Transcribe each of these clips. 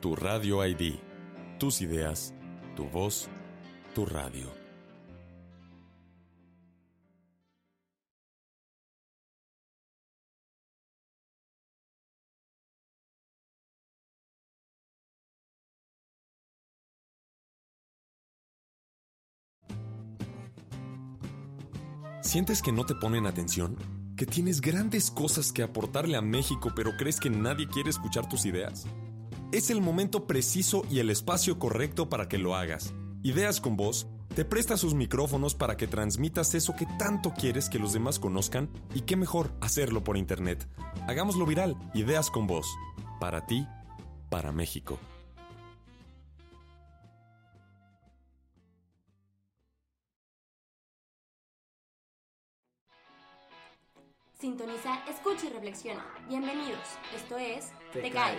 Tu Radio ID. Tus ideas, tu voz, tu radio. ¿Sientes que no te ponen atención? ¿Que tienes grandes cosas que aportarle a México pero crees que nadie quiere escuchar tus ideas? Es el momento preciso y el espacio correcto para que lo hagas. Ideas con Voz te presta sus micrófonos para que transmitas eso que tanto quieres que los demás conozcan y qué mejor hacerlo por internet. Hagámoslo viral, Ideas con Voz. Para ti, para México. Sintoniza, escucha y reflexiona. Bienvenidos. Esto es Te Te, Cae. Cae,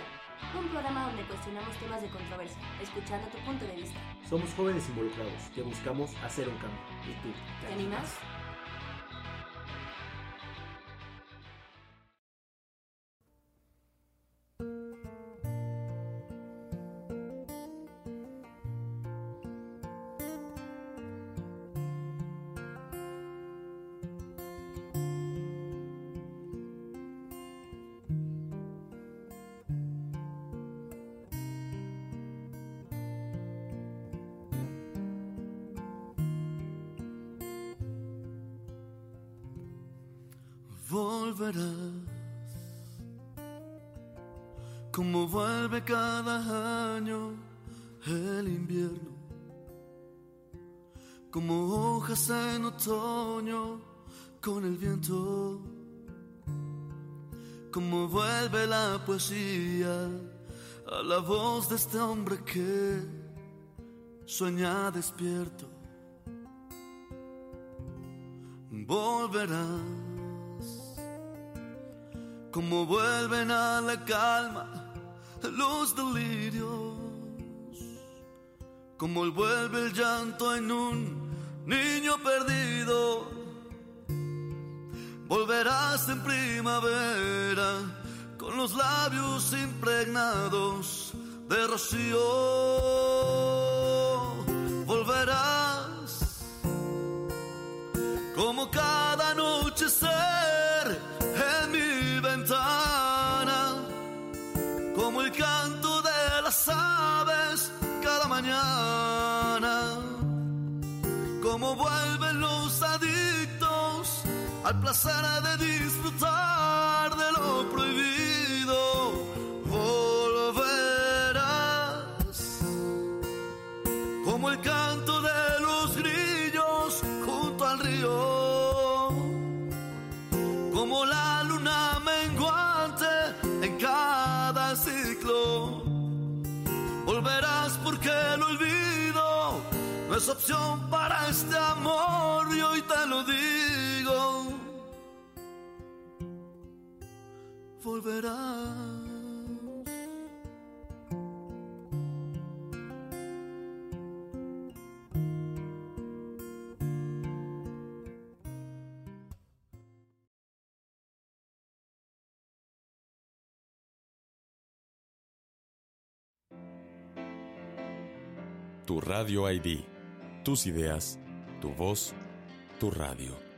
un programa donde cuestionamos temas de controversia, escuchando tu punto de vista. Somos jóvenes involucrados que buscamos hacer un cambio. ¿Y tú? ¿Te animas? Como vuelve la poesía a la voz de este hombre que sueña despierto. Volverás como vuelven a la calma los delirios, como vuelve el llanto en un niño perdido. Volverás en primavera con los labios impregnados de rocío. Volverás como cada placer de disfrutar de lo prohibido. Volverás como el canto de los grillos junto al río, como la luna menguante en cada ciclo. Volverás porque el olvido no es opción para este amor y hoy te lo digo. Volverás. Tu Radio ID. Tus ideas, tu voz, tu radio.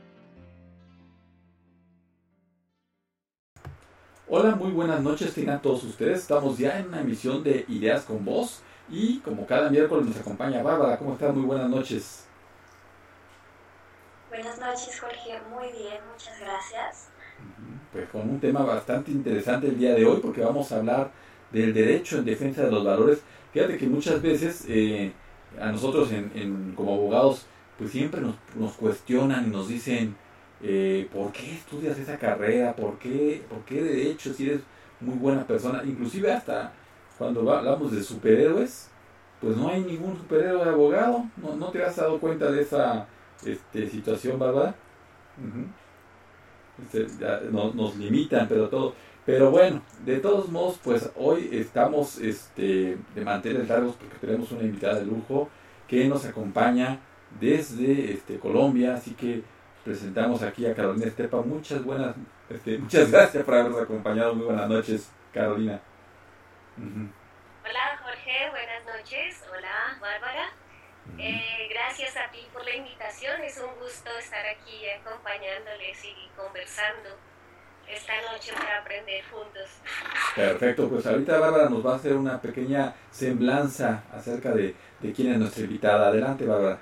Hola, muy buenas noches tengan todos ustedes. Estamos ya en una emisión de Ideas con Voz y como cada miércoles nos acompaña Bárbara. ¿Cómo estás? Muy buenas noches. Buenas noches, Jorge. Muy bien, muchas gracias. Pues con un tema bastante interesante el día de hoy porque vamos a hablar del derecho en defensa de los valores. Fíjate que muchas veces eh, a nosotros en, como abogados pues siempre nos, nos cuestionan y nos dicen eh, ¿por qué estudias esa carrera? ¿Por qué, ¿Por qué derecho si eres muy buena persona? Inclusive hasta cuando hablamos de superhéroes, pues no hay ningún superhéroe abogado. ¿No, no te has dado cuenta de esa este, situación, Bárbara? Este, nos, limitan, pero todo. Pero bueno, de todos modos, pues hoy estamos este, de mantener largos porque tenemos una invitada de lujo que nos acompaña desde este, Colombia, así que presentamos aquí a Carolina Estepa. Muchas buenas, este, muchas gracias por habernos acompañado. Muy buenas noches, Carolina. Hola Jorge, buenas noches. Hola Bárbara. Eh, gracias a ti por la invitación. Es un gusto estar aquí acompañándoles y conversando esta noche para aprender juntos. Perfecto, pues ahorita Bárbara nos va a hacer una pequeña semblanza acerca de, de quién es nuestra invitada. Adelante, Bárbara.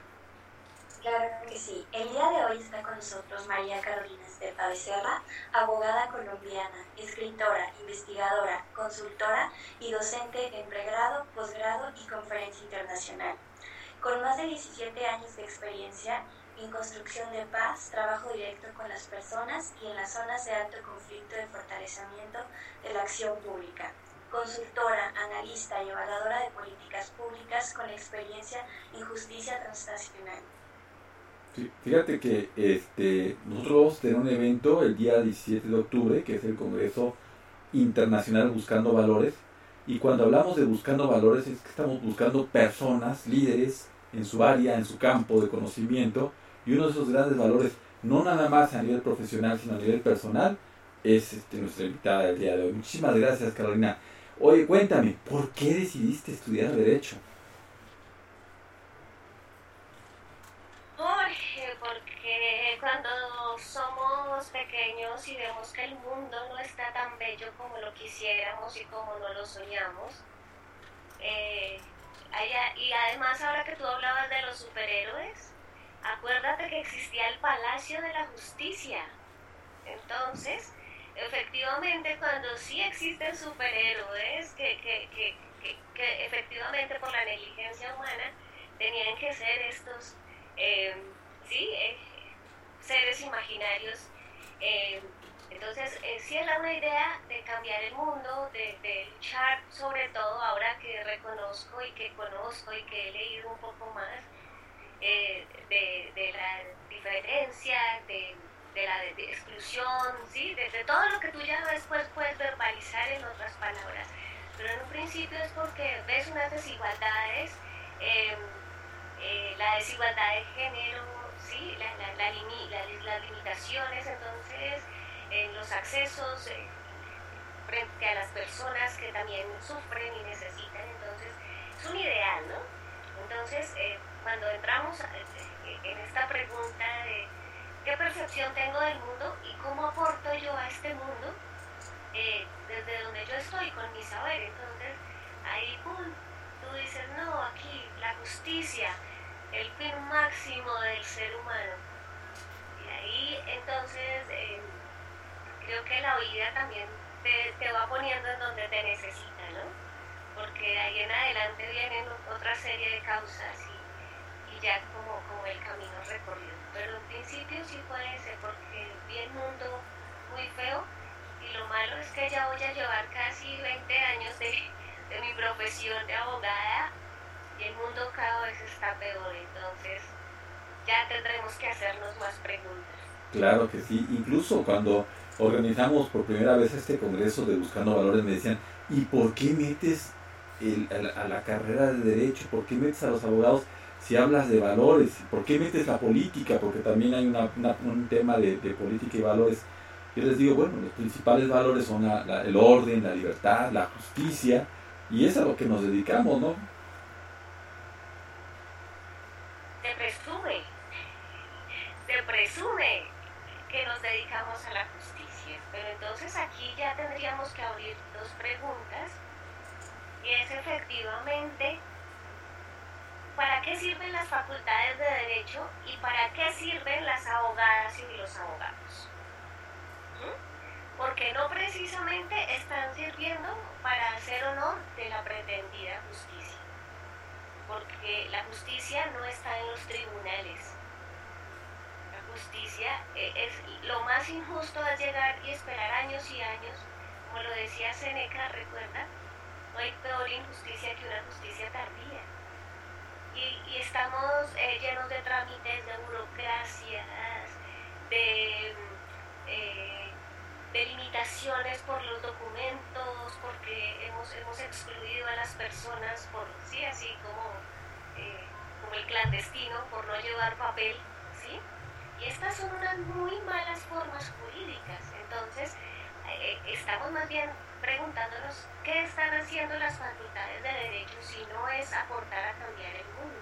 Claro que sí. El día de hoy está con nosotros María Carolina Estepa Becerra, abogada colombiana, escritora, investigadora, consultora y docente en pregrado, posgrado y conferencia internacional. Con más de 17 años de experiencia en construcción de paz, trabajo directo con las personas y en las zonas de alto conflicto de fortalecimiento de la acción pública. Consultora, analista y evaluadora de políticas públicas con experiencia en justicia transnacional fíjate que este, nosotros vamos a tener un evento el día 17 de octubre, que es el Congreso Internacional Buscando Valores. Y cuando hablamos de buscando valores es que estamos buscando personas, líderes en su área, en su campo de conocimiento. Y uno de esos grandes valores, no nada más a nivel profesional, sino a nivel personal, es este, nuestra invitada del día de hoy. Muchísimas gracias, Carolina. Oye, cuéntame, ¿por qué decidiste estudiar Derecho? Cuando somos pequeños y vemos que el mundo no está tan bello como lo quisiéramos y como no lo soñamos. Eh, y además ahora que tú hablabas de los superhéroes, acuérdate que existía el Palacio de la Justicia. Entonces, efectivamente, cuando sí existen superhéroes que, que, que, efectivamente por la negligencia humana tenían que ser estos, eh, sí, eh, seres imaginarios. Eh, entonces, eh, sí es una idea de cambiar el mundo, de, luchar sobre todo ahora que reconozco y que conozco y que he leído un poco más eh, de, la diferencia, de, la exclusión, ¿sí? de, todo lo que tú ya después puedes verbalizar en otras palabras. Pero en un principio es porque ves unas desigualdades, la desigualdad de género, las limitaciones, entonces, en los accesos eh, frente a las personas que también sufren y necesitan, entonces, es un ideal, ¿no? Entonces, eh, cuando entramos eh, en esta pregunta de qué percepción tengo del mundo y cómo aporto yo a este mundo, desde donde yo estoy con mi saber, entonces, ahí, pum, tú dices, no, aquí, la justicia, el fin máximo del ser humano. Y ahí entonces eh, creo que la vida también te, va poniendo en donde te necesita, ¿no? Porque ahí en adelante vienen otra serie de causas y, y ya como, como el camino recorrido. Pero en principio sí puede ser porque vi el mundo muy feo y lo malo es que ya voy a llevar casi 20 años de, de mi profesión de abogada y el mundo cada vez está peor, entonces ya tendremos que hacernos más preguntas. Claro que sí, incluso cuando organizamos por primera vez este congreso de Buscando Valores me decían, ¿y por qué metes a, la, carrera de derecho? ¿Por qué metes a los abogados si hablas de valores? ¿Por qué metes la política? Porque también hay un tema de, política y valores. Yo les digo, bueno, los principales valores son el orden, la libertad, la justicia, y es a lo que nos dedicamos, ¿no? se presume que nos dedicamos a la justicia. Pero entonces aquí ya tendríamos que abrir dos preguntas. Y es efectivamente, ¿para qué sirven las facultades de derecho y para qué sirven las abogadas y los abogados? ¿Mm? Porque no precisamente están sirviendo para hacer honor de la pretendida justicia. Porque la justicia no está en los tribunales, justicia, eh, es, lo más injusto es llegar y esperar años y años, como lo decía Seneca, recuerda, no hay peor injusticia que una justicia tardía. Y, estamos eh, llenos de trámites, de burocracias, de, eh, de limitaciones por los documentos, porque hemos, hemos excluido a las personas por, sí, así como, como el clandestino, por no llevar papel. Estas son unas muy malas formas jurídicas. Entonces, eh, estamos más bien preguntándonos qué están haciendo las facultades de derecho si no es aportar a cambiar el mundo.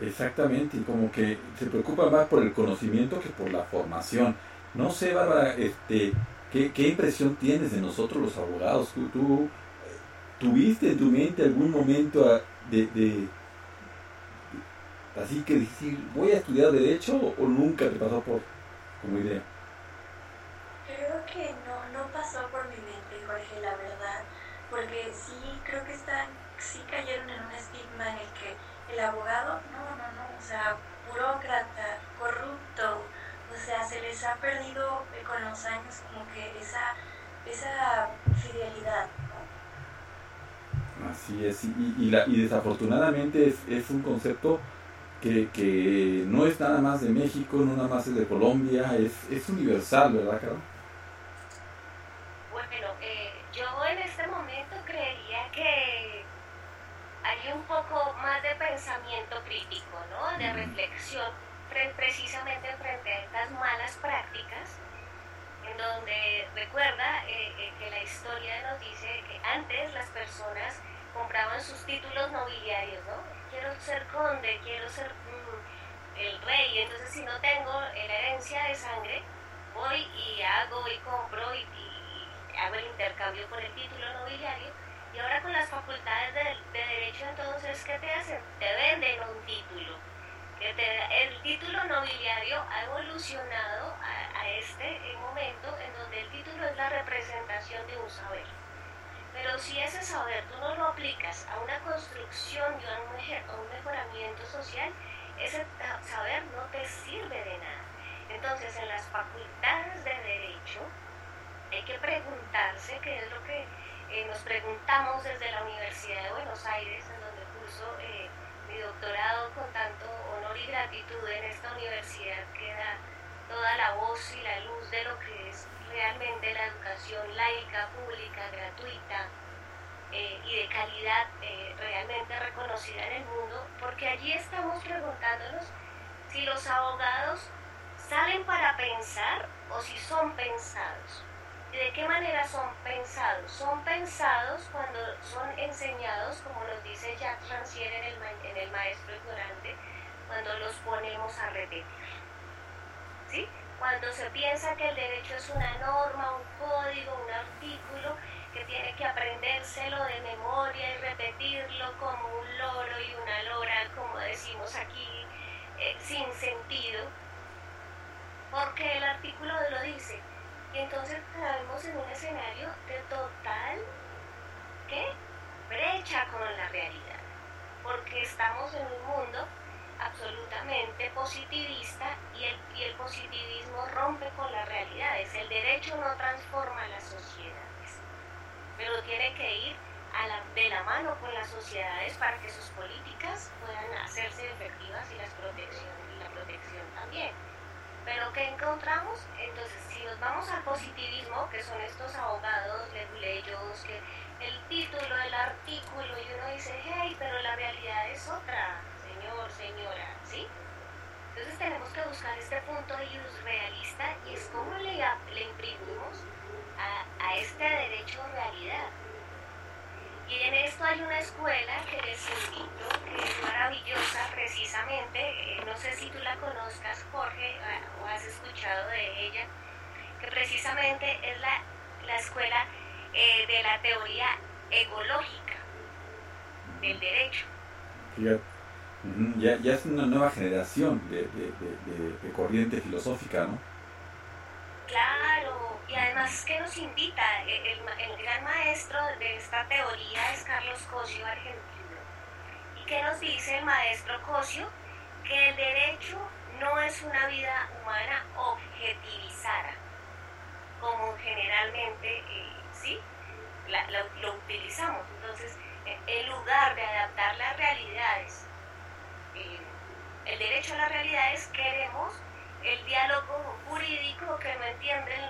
Exactamente, y como que se preocupa más por el conocimiento que por la formación. No sé, Bárbara, este, ¿qué, qué impresión tienes de nosotros los abogados? ¿Tú, eh, tuviste en tu mente algún momento ah, de Así que decir, ¿voy a estudiar Derecho o nunca te pasó por como idea? Creo que no, no pasó por mi mente, Jorge, la verdad. Porque sí, creo que están, sí cayeron en un estigma en el que el abogado, no, no, no, o sea, burócrata, corrupto, o sea, se les ha perdido con los años como que esa, esa fidelidad, Así es, y, y, la, y desafortunadamente es, es un concepto que, que, no es nada más de México, no nada más es de Colombia, es, es universal, ¿verdad, Carol? Bueno, eh, yo en este momento creería que hay un poco más de pensamiento crítico, ¿no? De reflexión precisamente frente a estas malas prácticas, en donde recuerda eh, eh, que la historia nos dice que antes las personas compraban sus títulos nobiliarios, ¿no? Quiero ser conde, quiero ser mm, el rey, entonces si no tengo la herencia de sangre, voy y hago y compro y, hago el intercambio por el título nobiliario. Y ahora con las facultades de, derecho, entonces, ¿qué te hacen? Te venden un título. Que el título nobiliario ha evolucionado a este momento en donde el título es la representación de un saber. Pero si ese saber tú no lo aplicas a una construcción y a un, mejoramiento social, ese saber no te sirve de nada. Entonces, en las facultades de derecho hay que preguntarse, qué es lo que eh, nos preguntamos desde la Universidad de Buenos Aires, en donde curso eh, mi doctorado con tanto honor y gratitud en esta universidad que da toda la voz y la luz de lo que es realmente la educación laica, pública, gratuita eh, y de calidad eh, realmente reconocida en el mundo, porque allí estamos preguntándonos si los abogados salen para pensar o si son pensados. ¿Y de qué manera son pensados? Son pensados cuando son enseñados, como nos dice Jacques Rancière en el, en el Maestro Ignorante, cuando los ponemos a repetir. ¿Sí? Cuando se piensa que el derecho es una norma, un código, un artículo, que tiene que aprendérselo de memoria y repetirlo como un loro y una lora, como decimos aquí, eh, sin sentido, porque el artículo lo dice. Y entonces caemos en un escenario de total, ¿qué? Brecha con la realidad, porque estamos en un mundo absolutamente positivista y el, y el positivismo rompe con las realidades. El derecho no transforma las sociedades, pero tiene que ir a la, de la mano con las sociedades para que sus políticas puedan hacerse efectivas y, las protección, y la protección también. Pero ¿qué encontramos? Entonces, si nos vamos al positivismo, que son estos abogados, leguleyos, que el título, el artículo, y uno dice, hey, pero la realidad es otra señora, ¿sí? Entonces tenemos que buscar este punto de luz realista y es como le, imprimimos a, este derecho realidad. Y en esto hay una escuela que les invito, que es maravillosa precisamente, eh, no sé si tú la conozcas Jorge o has escuchado de ella, precisamente es la, la escuela eh, de la teoría ecológica del derecho. Ya, ya, es una nueva generación de, de, de, corriente filosófica, ¿no? Claro, y además que nos invita, el, el, gran maestro de esta teoría es Carlos Cosio, argentino. ¿Y qué nos dice el maestro Cosio? Que el derecho no es una vida humana objetivizada, como generalmente, eh, ¿sí? lo utilizamos. Entonces, en lugar de adaptar las realidades, el derecho a las realidades, queremos el diálogo jurídico que no entienden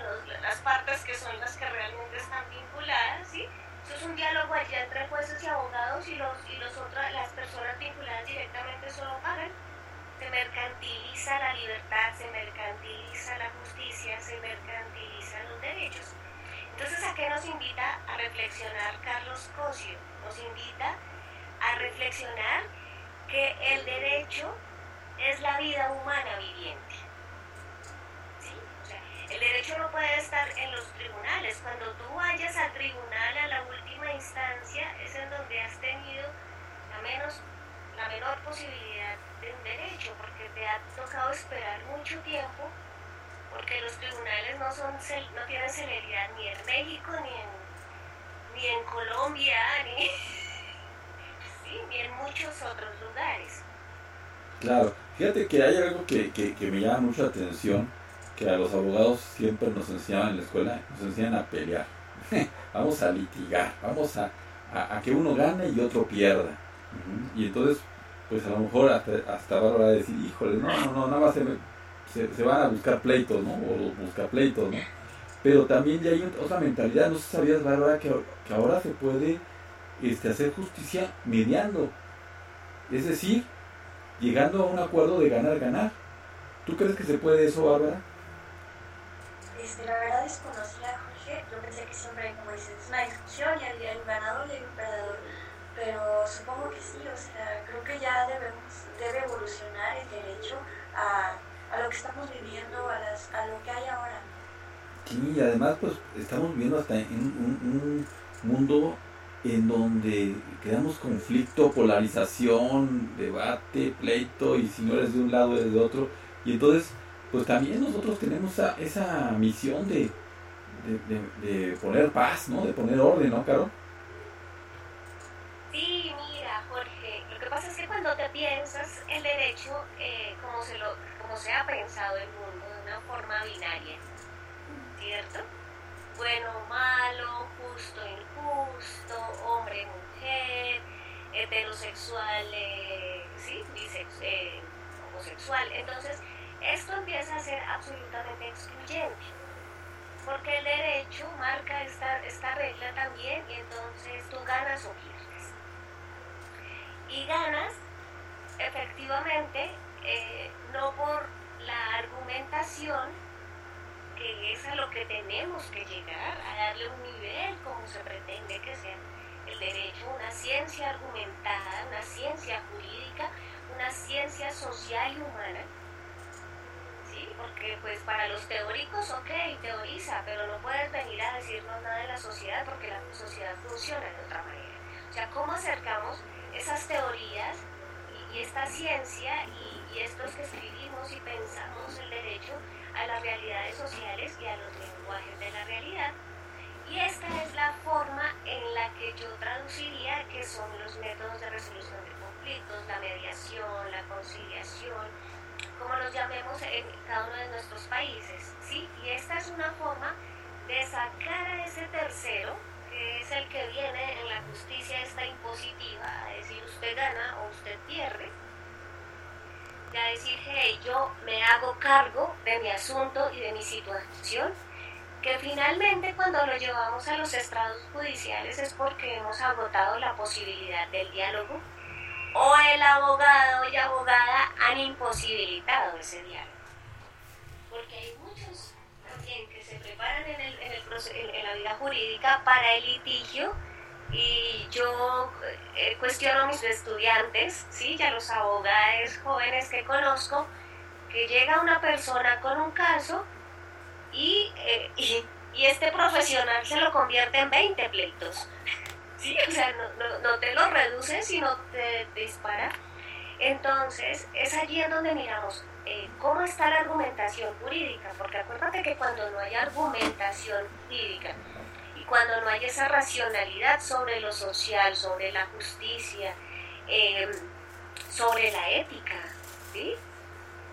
las partes que son las que realmente están vinculadas, ¿sí? Eso es un diálogo allí entre jueces y abogados y, los, y los otras, las personas vinculadas directamente solo pagan. Se mercantiliza la libertad, se mercantiliza la justicia, se mercantilizan los derechos. Entonces, ¿a qué nos invita a reflexionar Carlos Cosio? Nos invita a reflexionar que el derecho es la vida humana viviente. el derecho no puede estar en los tribunales. Cuando tú vayas al tribunal a la última instancia es en donde has tenido la, menos, la menor posibilidad de un derecho, porque te ha tocado esperar mucho tiempo, porque los tribunales no, son, no tienen celeridad ni en México, ni en, ni en Colombia, ni y en muchos otros lugares. Claro, fíjate que hay algo que, que, me llama mucho la atención, que a los abogados siempre nos enseñaban en la escuela, nos enseñan a pelear, vamos a litigar, vamos a, a, que uno gane y otro pierda. Y entonces, pues a lo mejor hasta, hasta va a decir, híjole, no, no, no, nada más se, se, van a buscar pleitos, ¿no? O buscar pleitos, ¿no? Pero también ya hay otra mentalidad, no sé si sabías, Bárbara, que, que ahora se puede este, hacer justicia mediando. Es decir, llegando a un acuerdo de ganar-ganar. ¿Tú crees que se puede eso, Bárbara? Este, la verdad desconocía, Jorge. Yo pensé que siempre, como dices, es una discusión y había un ganador y un perdedor. Pero supongo que sí, o sea, creo que ya debemos, debe evolucionar el derecho a, a lo que estamos viviendo, a, las, a lo que hay ahora. Sí, y además, pues estamos viviendo hasta en un, un mundo en donde creamos conflicto, polarización, debate, pleito, y si no eres de un lado eres de otro. Y entonces, pues también nosotros tenemos esa, misión de, de, poner paz, ¿no? De poner orden, ¿no, Caro? Sí, mira, Jorge, lo que pasa es que cuando te piensas el derecho, eh, como, se lo, como se ha pensado el mundo, de una forma binaria, ¿cierto? Bueno, malo, justo, injusto, hombre, mujer, heterosexual, eh, ¿sí? Eh, homosexual. Entonces, esto empieza a ser absolutamente excluyente, porque el derecho marca esta, esta regla también y entonces tú ganas o pierdes. Y ganas, efectivamente, eh, no por la argumentación, que es a lo que tenemos que llegar, a darle un nivel como se pretende que sea el derecho, una ciencia argumentada, una ciencia jurídica, una ciencia social y humana. ¿Sí? Porque pues para los teóricos, ok, teoriza, pero no puedes venir a decirnos nada de la sociedad porque la sociedad funciona de otra manera. O sea, ¿cómo acercamos esas teorías y, esta ciencia y, y estos que escribimos y pensamos el derecho a las realidades sociales y a los lenguajes de la realidad. Y esta es la forma en la que yo traduciría que son los métodos de resolución de conflictos, la mediación, la conciliación, como los llamemos en cada uno de nuestros países. ¿sí? Y esta es una forma de sacar a ese tercero, que es el que viene en la justicia esta impositiva, a decir usted gana o usted pierde, ya decir, hey, yo me hago cargo de mi asunto y de mi situación, que finalmente cuando lo llevamos a los estrados judiciales es porque hemos agotado la posibilidad del diálogo o el abogado y abogada han imposibilitado ese diálogo. Porque hay muchos también que se preparan en, el, en, el, en la vida jurídica para el litigio y yo eh, cuestiono a mis estudiantes, ¿sí? y a los abogados jóvenes que conozco, que llega una persona con un caso y, eh, este profesional se lo convierte en 20 pleitos. Sí, o sea, no, te lo reduce, sino te, dispara. Entonces, es allí en donde miramos eh, cómo está la argumentación jurídica, porque acuérdate que cuando no hay argumentación jurídica y cuando no hay esa racionalidad sobre lo social, sobre la justicia, em, sobre la ética, ¿sí?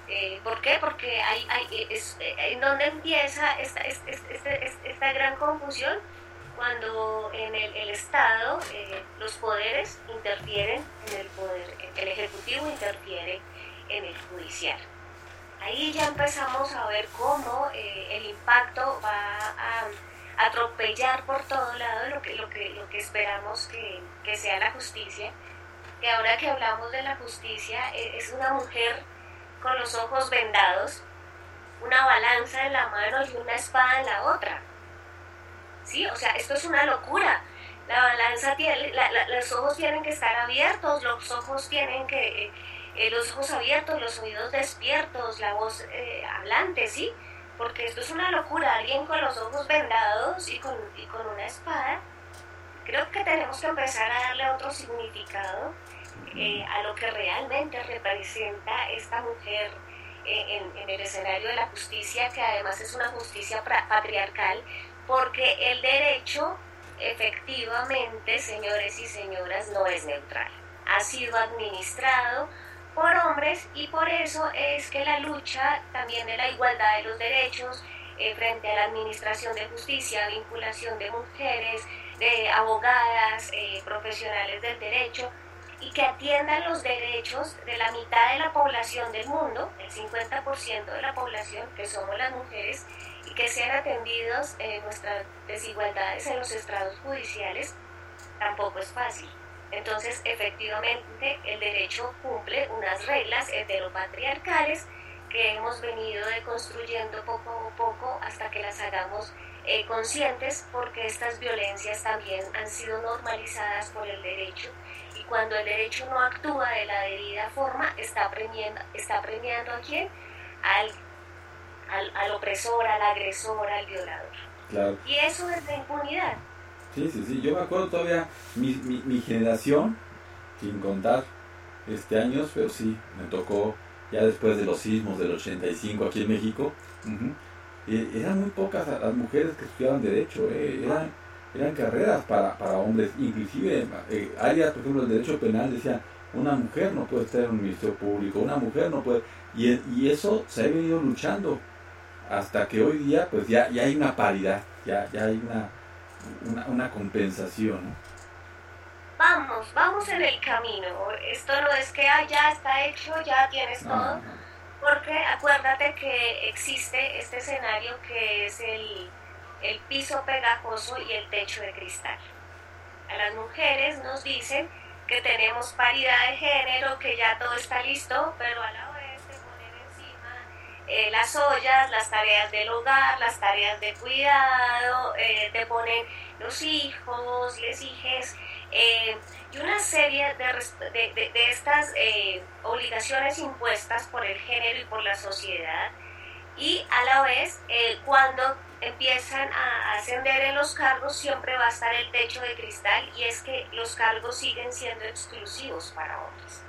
Eh, ¿Por qué? Porque hay, hay es, eh, en donde empieza esta, esta, esta gran confusión cuando en el, Estado eh, los poderes interfieren en el poder, el Ejecutivo interfiere en el judicial. Ahí ya empezamos a ver cómo eh, el impacto va a atropellar por todo lado lo que, lo que, lo que esperamos que, que sea la justicia. Que ahora que hablamos de la justicia, e, es una mujer con los ojos vendados, una balanza en la mano y una espada en la otra ¿sí? O sea, esto es una locura. La balanza tiene, los ojos tienen que estar abiertos, los ojos tienen que, eh, eh, los ojos abiertos, los oídos despiertos, la voz eh, hablante, ¿sí? Porque esto es una locura. Alguien con los ojos vendados y con, y con una espada. Creo que tenemos que empezar a darle otro significado a lo que realmente representa esta mujer en, en, el escenario de la justicia, que además es una justicia patriarcal, porque el derecho efectivamente, señores y señoras, no es neutral. Ha sido administrado por hombres y por eso es que la lucha también de la igualdad de los derechos eh, frente a la administración de justicia, vinculación de mujeres, de abogadas, eh, profesionales del derecho, y que atiendan los derechos de la mitad de la población del mundo, el 50% de la población, que somos las mujeres, y que sean atendidos eh, nuestras desigualdades en los estrados judiciales, tampoco es fácil. Entonces, efectivamente, el derecho cumple unas reglas heteropatriarcales que hemos venido deconstruyendo poco a poco hasta que las hagamos eh, conscientes porque estas violencias también han sido normalizadas por el derecho y cuando el derecho no actúa de la debida forma está premiando, está premiando a quién? Al al, opresor, al agresor, al violador. Y eso es de impunidad. Sí, sí, sí. Yo me acuerdo todavía, mi, mi, generación, sin contar este años, pero sí, me tocó ya después de los sismos del 85 aquí en México. Eh, eran muy pocas las mujeres que estudiaban Derecho, eh, eran, eran carreras para, para hombres, inclusive eh, áreas, por ejemplo, el Derecho Penal decía, una mujer no puede estar en un ministerio público, una mujer no puede... Y, y eso se ha venido luchando hasta que hoy día pues ya, ya hay una paridad, ya, ya hay una, una, compensación. Vamos, vamos en el camino. Esto no es que ah, ya está hecho, ya tienes todo. Porque acuérdate que existe este escenario que es el, el piso pegajoso y el techo de cristal. A las mujeres nos dicen que tenemos paridad de género, que ya todo está listo, pero a la eh, las ollas, las tareas del hogar, las tareas de cuidado, eh, te ponen los hijos, les hijes, eh, y una serie de, de, estas obligaciones impuestas por el género y por la sociedad. Y a la vez, cuando empiezan a ascender en los cargos, siempre va a estar el techo de cristal y es que los cargos siguen siendo exclusivos para hombres.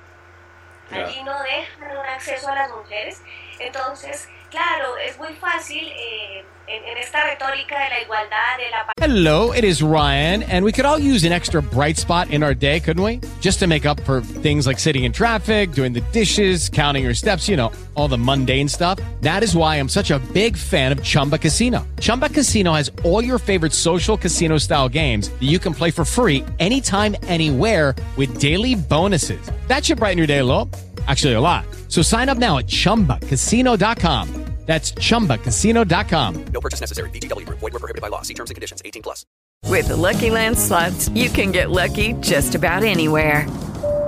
Allí no dejan un acceso a las mujeres. Entonces, claro, es muy fácil eh, en, en esta retórica de la igualdad, de la... Hello, it is Ryan, and we could all use an extra bright spot in our day, couldn't we? Just to make up for things like sitting in traffic, doing the dishes, counting your steps, you know, all the mundane stuff. That is why I'm such a big fan of Chumba Casino. Chumba Casino has all your favorite social casino style games that you can play for free anytime, anywhere with daily bonuses. That should brighten your day a little. Actually, a lot. So sign up now at ChumbaCasino.com. That's ChumbaCasino.com. No purchase necessary. VGW. Void were prohibited by law. See terms and conditions. 18 plus. With the Lucky Land Slots, you can get lucky just about anywhere.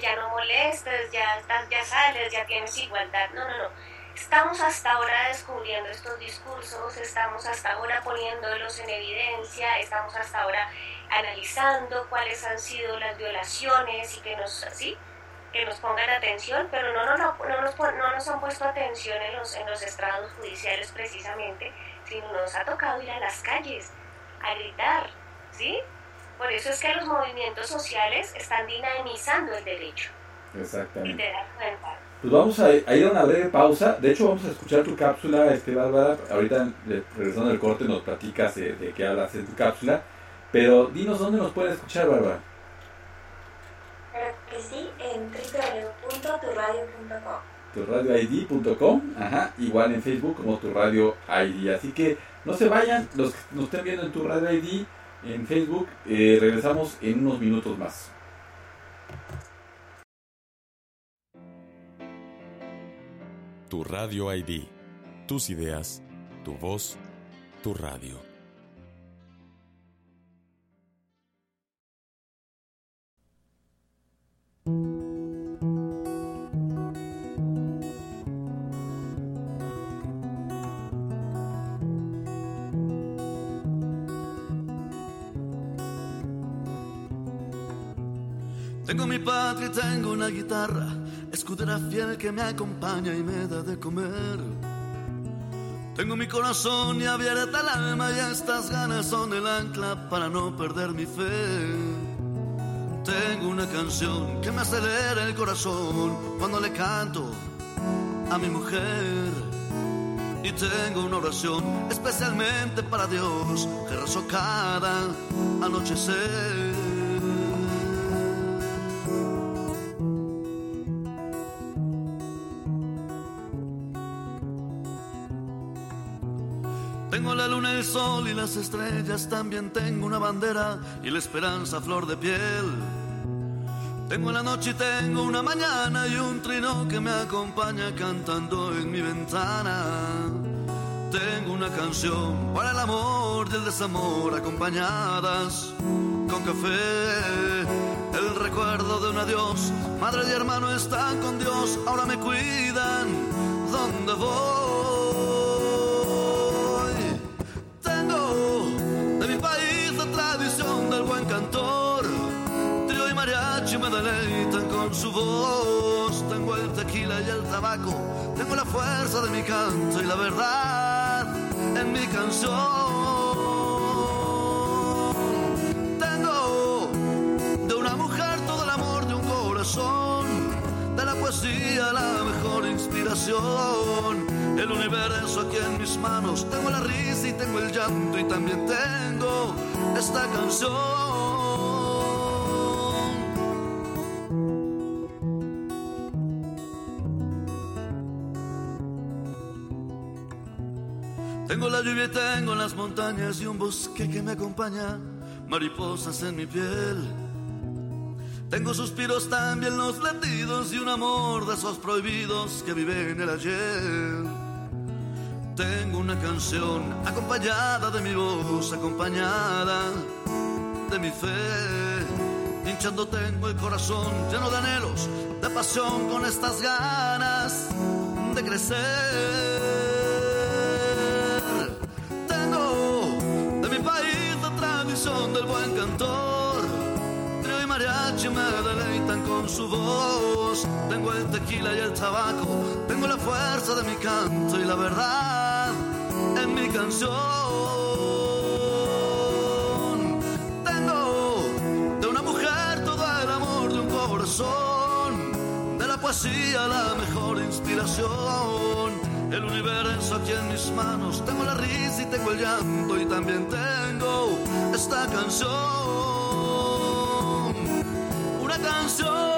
Ya no molestes, ya, ya sales, ya tienes igualdad. No, no, no. Estamos hasta ahora descubriendo estos discursos, estamos hasta ahora poniéndolos en evidencia, estamos hasta ahora analizando cuáles han sido las violaciones y que nos, ¿sí? que nos pongan atención, pero no, no, no, no, nos, no nos han puesto atención en los, en los estrados judiciales precisamente, sino nos ha tocado ir a las calles a gritar, ¿sí? Por eso es que los movimientos sociales están dinamizando el derecho. Exactamente. Y te das cuenta. Pues vamos a, ir a una breve pausa. De hecho, vamos a escuchar tu cápsula, este, Bárbara. Ahorita, regresando del corte, nos platicas de, de qué hablas en tu cápsula. Pero dinos dónde nos pueden escuchar, Bárbara. Claro que sí, en www.turradio.com. Turradioid.com, ajá, igual en Facebook como Tu Radio ID. Así que no se vayan, los que nos estén viendo en Tu Radio ID en Facebook, eh, regresamos en unos minutos más. Tu Radio ID, tus ideas, tu voz, tu radio. Tengo mi patria y tengo una guitarra, escudera fiel que me acompaña y me da de comer. Tengo mi corazón y abierta el alma y estas ganas son el ancla para no perder mi fe. Tengo una canción que me acelera el corazón cuando le canto a mi mujer. Y tengo una oración especialmente para Dios que rezo cada anochecer. Tengo la luna, el sol y las estrellas, también tengo una bandera y la esperanza flor de piel. Tengo la noche y tengo una mañana y un trino que me acompaña cantando en mi ventana. Tengo una canción para el amor y el desamor acompañadas con café. El recuerdo de un adiós, madre y hermano están con Dios, ahora me cuidan. ¿Dónde voy? Deleitan con su voz. Tengo el tequila y el tabaco. Tengo la fuerza de mi canto y la verdad en mi canción. Tengo de una mujer todo el amor de un corazón. De la poesía la mejor inspiración el universo aquí en mis manos. Tengo la risa y tengo el llanto y también tengo esta canción. Tengo tengo las montañas y un bosque que me acompaña, mariposas en mi piel. Tengo suspiros también los latidos y un amor de esos prohibidos que vive en el ayer. Tengo una canción acompañada de mi voz, acompañada de mi fe. Hinchando tengo el corazón lleno de anhelos, de pasión con estas ganas de crecer. Tradición del buen cantor. Trio y mariachi me deleitan con su voz. Tengo el tequila y el tabaco, tengo la fuerza de mi canto y la verdad en mi canción. Tengo de una mujer todo el amor de un corazón, de la poesía la mejor inspiración. El universo aquí en mis manos, tengo la risa y tengo el llanto y también tengo esta canción. Una canción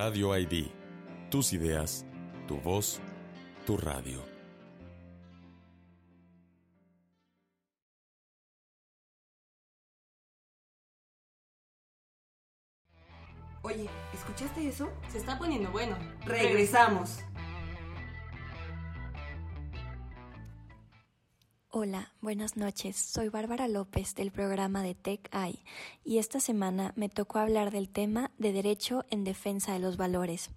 Radio ID. Tus ideas, tu voz, tu radio. Oye, ¿escuchaste eso? Se está poniendo bueno. Regresamos. Hola, buenas noches. Soy Bárbara López del programa de Tech Eye y esta semana me tocó hablar del tema de derecho en defensa de los valores.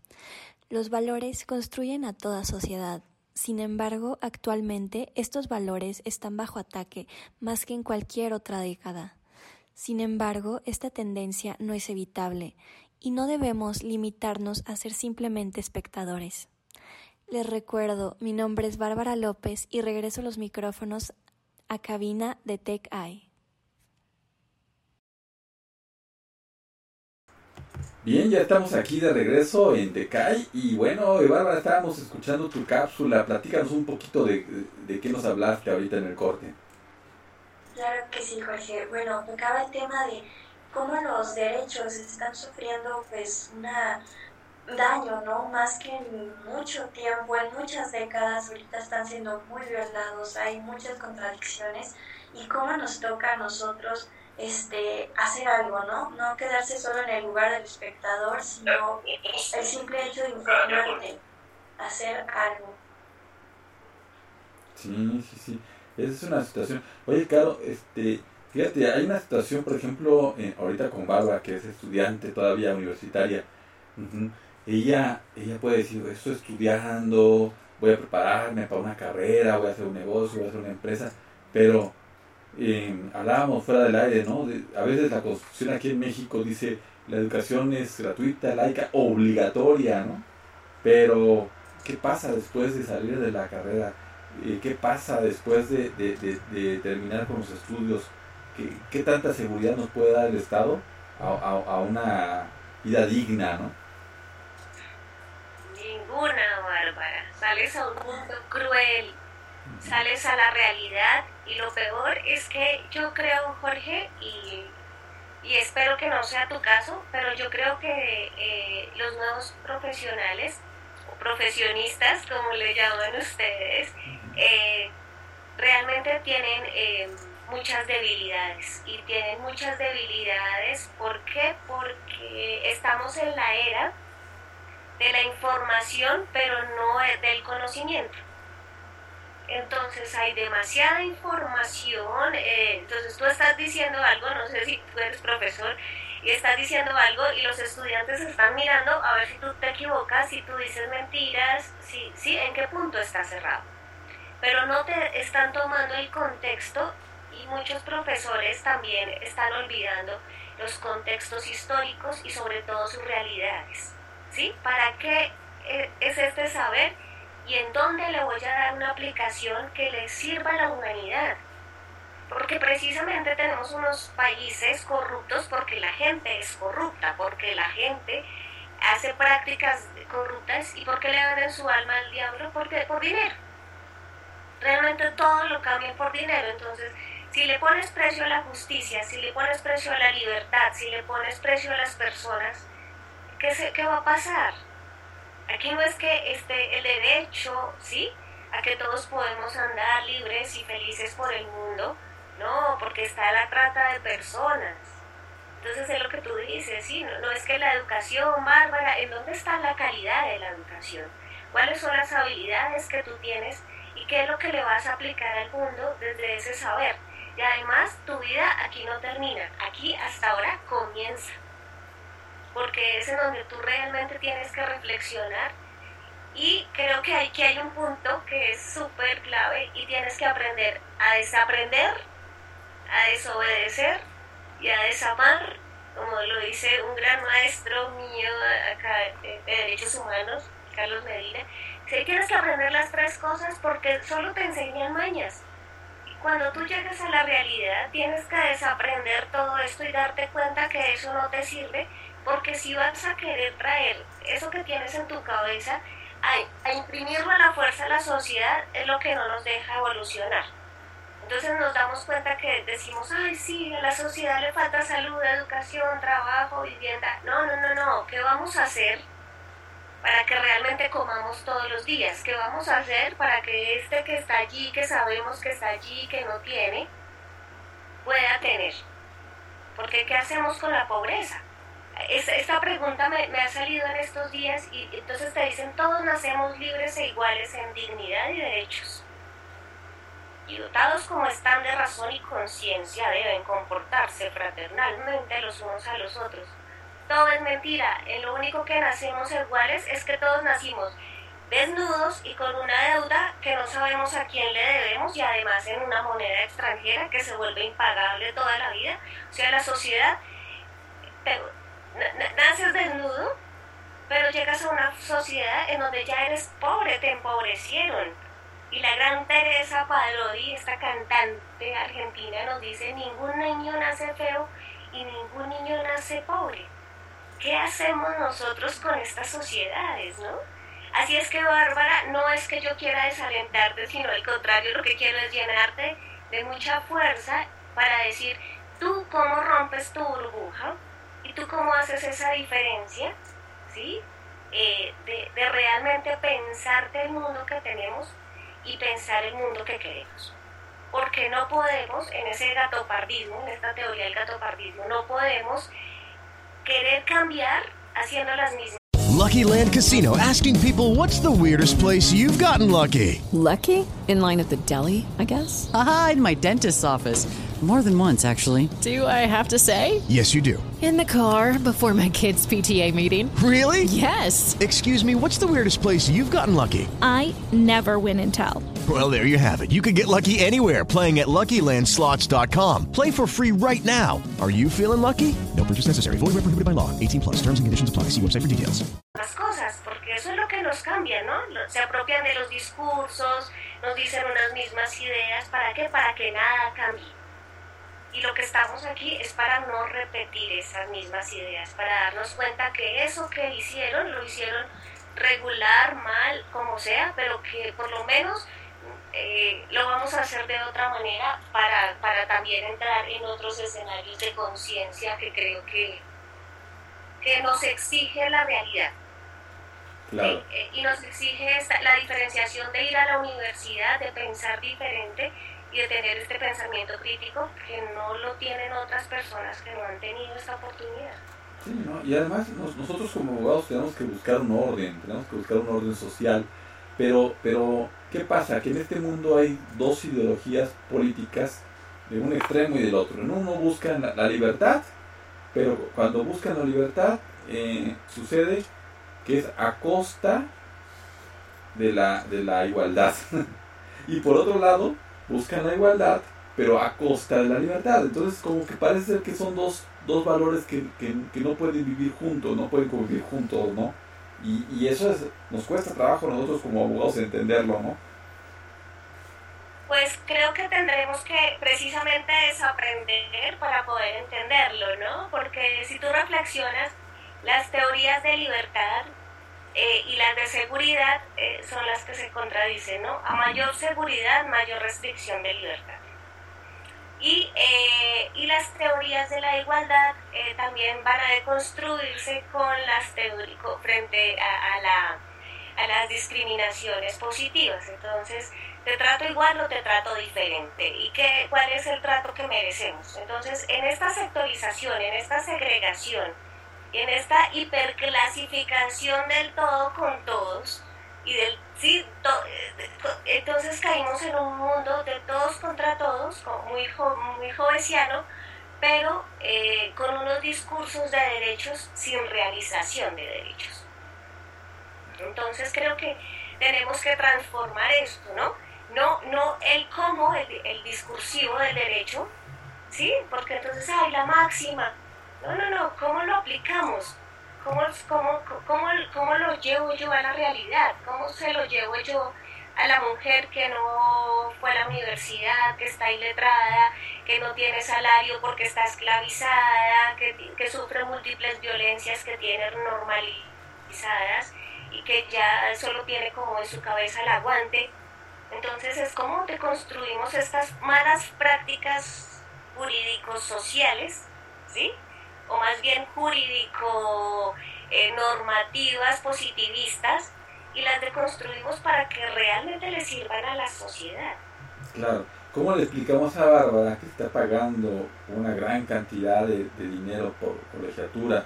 Los valores construyen a toda sociedad. Sin embargo, actualmente estos valores están bajo ataque más que en cualquier otra década. Sin embargo, esta tendencia no es evitable y no debemos limitarnos a ser simplemente espectadores. Les recuerdo, mi nombre es Bárbara López y regreso los micrófonos a cabina de Tech Eye. Bien, ya estamos aquí de regreso en Tecay y bueno, Bárbara, estábamos escuchando tu cápsula, platícanos un poquito de, de qué nos hablaste ahorita en el corte. Claro que sí, Jorge. Bueno, tocaba el tema de cómo los derechos están sufriendo pues una daño, ¿no? Más que en mucho tiempo, en muchas décadas, ahorita están siendo muy violados, hay muchas contradicciones y cómo nos toca a nosotros este, hacer algo, ¿no? No quedarse solo en el lugar del espectador, sino el simple hecho de informarte, hacer algo. Sí, sí, sí. Esa es una situación. Oye, claro, este, fíjate, hay una situación, por ejemplo, eh, ahorita con Bárbara, que es estudiante todavía universitaria. Ella, ella puede decir, estoy estudiando, voy a prepararme para una carrera, voy a hacer un negocio, voy a hacer una empresa, pero eh, hablábamos fuera del aire, ¿no? a veces la Constitución aquí en México dice la educación es gratuita, laica, obligatoria, ¿no? Pero, ¿qué pasa después de salir de la carrera? Eh, ¿Qué pasa después de, de, terminar con los estudios? ¿Qué, ¿Qué, tanta seguridad nos puede dar el Estado a, a, a una vida digna, ¿no? Ninguna, Bárbara. Sales a un mundo cruel, sales a la realidad y lo peor es que yo creo, Jorge, y, y espero que no sea tu caso, pero yo creo que eh, los nuevos profesionales o profesionistas, como le llaman ustedes, eh, realmente tienen eh, muchas debilidades y tienen muchas debilidades. ¿Por qué? Porque estamos en la era de la información, pero no del conocimiento. Entonces hay demasiada información, eh, entonces tú estás diciendo algo, no sé si tú eres profesor, y estás diciendo algo y los estudiantes están mirando a ver si tú te equivocas, si tú dices mentiras, si, si, en qué punto está cerrado. Pero no te están tomando el contexto y muchos profesores también están olvidando los contextos históricos y sobre todo sus realidades. ¿Sí? ¿Para qué eh, es este saber? y en dónde le voy a dar una aplicación que le sirva a la humanidad. Porque precisamente tenemos unos países corruptos porque la gente es corrupta, porque la gente hace prácticas corruptas y porque le venden su alma al diablo porque, por dinero. Realmente todo lo cambian por dinero. Entonces, si le pones precio a la justicia, si le pones precio a la libertad, si le pones precio a las personas, ¿qué, va a pasar? Aquí no es que esté el derecho, ¿sí? A que todos podemos andar libres y felices por el mundo. No, porque está la trata de personas. Entonces es lo que tú dices, sí, no, no es que la educación, Bárbara, ¿en dónde está la calidad de la educación? ¿Cuáles son las habilidades que tú tienes y qué es lo que le vas a aplicar al mundo desde ese saber? Y además tu vida aquí no termina, aquí hasta ahora comienza porque es en donde tú realmente tienes que reflexionar y creo que aquí hay un punto que es súper clave y tienes que aprender a desaprender, a desobedecer y a desamar, como lo dice un gran maestro mío acá de Derechos Humanos, Carlos Medina. Sí, tienes que aprender las tres cosas porque solo te enseñan mañas. Y cuando tú llegas a la realidad, tienes que desaprender todo esto y darte cuenta que eso no te sirve porque si vas a querer traer eso que tienes en tu cabeza a, imprimirlo a la fuerza de la sociedad, es lo que no nos deja evolucionar. Entonces nos damos cuenta que decimos, ay, sí, a la sociedad le falta salud, educación, trabajo, vivienda. No, no, no, no. ¿Qué vamos a hacer para que realmente comamos todos los días? ¿Qué vamos a hacer para que este que está allí, que sabemos que está allí, que no tiene, pueda tener? Porque ¿qué hacemos con la pobreza? Esta pregunta me, ha salido en estos días y entonces te dicen todos nacemos libres e iguales en dignidad y derechos. Y dotados como están de razón y conciencia deben comportarse fraternalmente los unos a los otros. Todo es mentira, en lo único que nacemos iguales es que todos nacimos desnudos y con una deuda que no sabemos a quién le debemos y además en una moneda extranjera que se vuelve impagable toda la vida. O sea, la sociedad, naces desnudo, pero llegas a una sociedad en donde ya eres pobre, te empobrecieron. Y la gran Teresa Padrodi, esta cantante argentina, nos dice, ningún niño nace feo y ningún niño nace pobre. ¿Qué hacemos nosotros con estas sociedades, no? Así es que, Bárbara, no es que yo quiera desalentarte, sino al contrario, lo que quiero es llenarte de mucha fuerza para decir, tú cómo rompes tu burbuja y tú cómo haces esa diferencia, ¿sí? Eh, de, de realmente pensarte el mundo que tenemos y pensar el mundo que queremos. Porque no podemos, en ese gatopardismo, en esta teoría del gatopardismo, no podemos querer cambiar haciendo las mismas Lucky Land Casino asking people what's the weirdest place you've gotten lucky? Lucky? In line at the deli, I guess? Aha, in my dentist's office. More than once, actually. Do I have to say? Yes, you do. In the car before my kids' PTA meeting. Really? Yes. Excuse me, what's the weirdest place you've gotten lucky? I never win and tell. Well, there you have it. You can get lucky anywhere playing at LuckyLandSlots.com. Play for free right now. Are you feeling lucky? No purchase necessary. Void where prohibited by law. 18 plus. Terms and conditions apply. See website for details. Las cosas, porque eso es lo que nos cambia, ¿no? Se apropian de los discursos, nos dicen unas mismas ideas. ¿Para qué? Para que nada cambie. Y lo que estamos aquí es para no repetir esas mismas ideas, para darnos cuenta que eso que hicieron, lo hicieron regular, mal, como sea, pero que por lo menos eh, lo vamos a hacer de otra manera para, para también entrar en otros escenarios de conciencia que creo que, que nos exige la realidad. Eh, y nos exige la diferenciación de ir a la universidad, de pensar diferente y de tener este pensamiento crítico que no lo tienen otras personas que no han tenido esta oportunidad. Sí, ¿no? y además nosotros como abogados tenemos que buscar un orden, tenemos que buscar un orden social, pero, pero ¿qué pasa? Que en este mundo hay dos ideologías políticas de un extremo y del otro. En uno buscan la, libertad, pero cuando buscan la libertad eh, sucede que es a costa de la, de la igualdad. y por otro lado, buscan la igualdad, pero a costa de la libertad. Entonces, como que parece ser que son dos, dos valores que, que, no pueden vivir juntos, no pueden convivir juntos, ¿no? Y, y eso es, nos cuesta trabajo a nosotros como abogados entenderlo, ¿no? Pues creo que tendremos que precisamente desaprender para poder entenderlo, ¿no? Porque si tú reflexionas, las teorías de libertad eh, y las de seguridad eh, son las que se contradicen, ¿no? A mayor seguridad, mayor restricción de libertad. Y, eh, y las teorías de la igualdad también van a deconstruirse con las frente a, a, la, a las discriminaciones positivas. Entonces, ¿te trato igual o te trato diferente? ¿Y qué, cuál es el trato que merecemos? Entonces, en esta sectorización, en esta segregación, en esta hiperclasificación del todo con todos y del sí eh, entonces caímos en un mundo de todos contra todos muy muy jovesiano pero eh, con unos discursos de derechos sin realización de derechos. Entonces creo que tenemos que transformar esto no no no el cómo el, el discursivo del derecho sí porque entonces hay la máxima no, no, no, ¿cómo lo aplicamos? ¿Cómo, cómo, cómo, cómo lo llevo yo a la realidad? ¿Cómo se lo llevo yo a la mujer que no fue a la universidad, que está iletrada, que no tiene salario porque está esclavizada, que, que sufre múltiples violencias que tiene normalizadas y que ya solo tiene como en su cabeza el aguante Entonces es como deconstruimos estas malas prácticas jurídicos sociales, ¿sí? O más bien jurídico eh, normativas positivistas y las deconstruimos para que realmente le sirvan a la sociedad. Claro. ¿Cómo le explicamos a Bárbara que está pagando una gran cantidad de, dinero por colegiatura,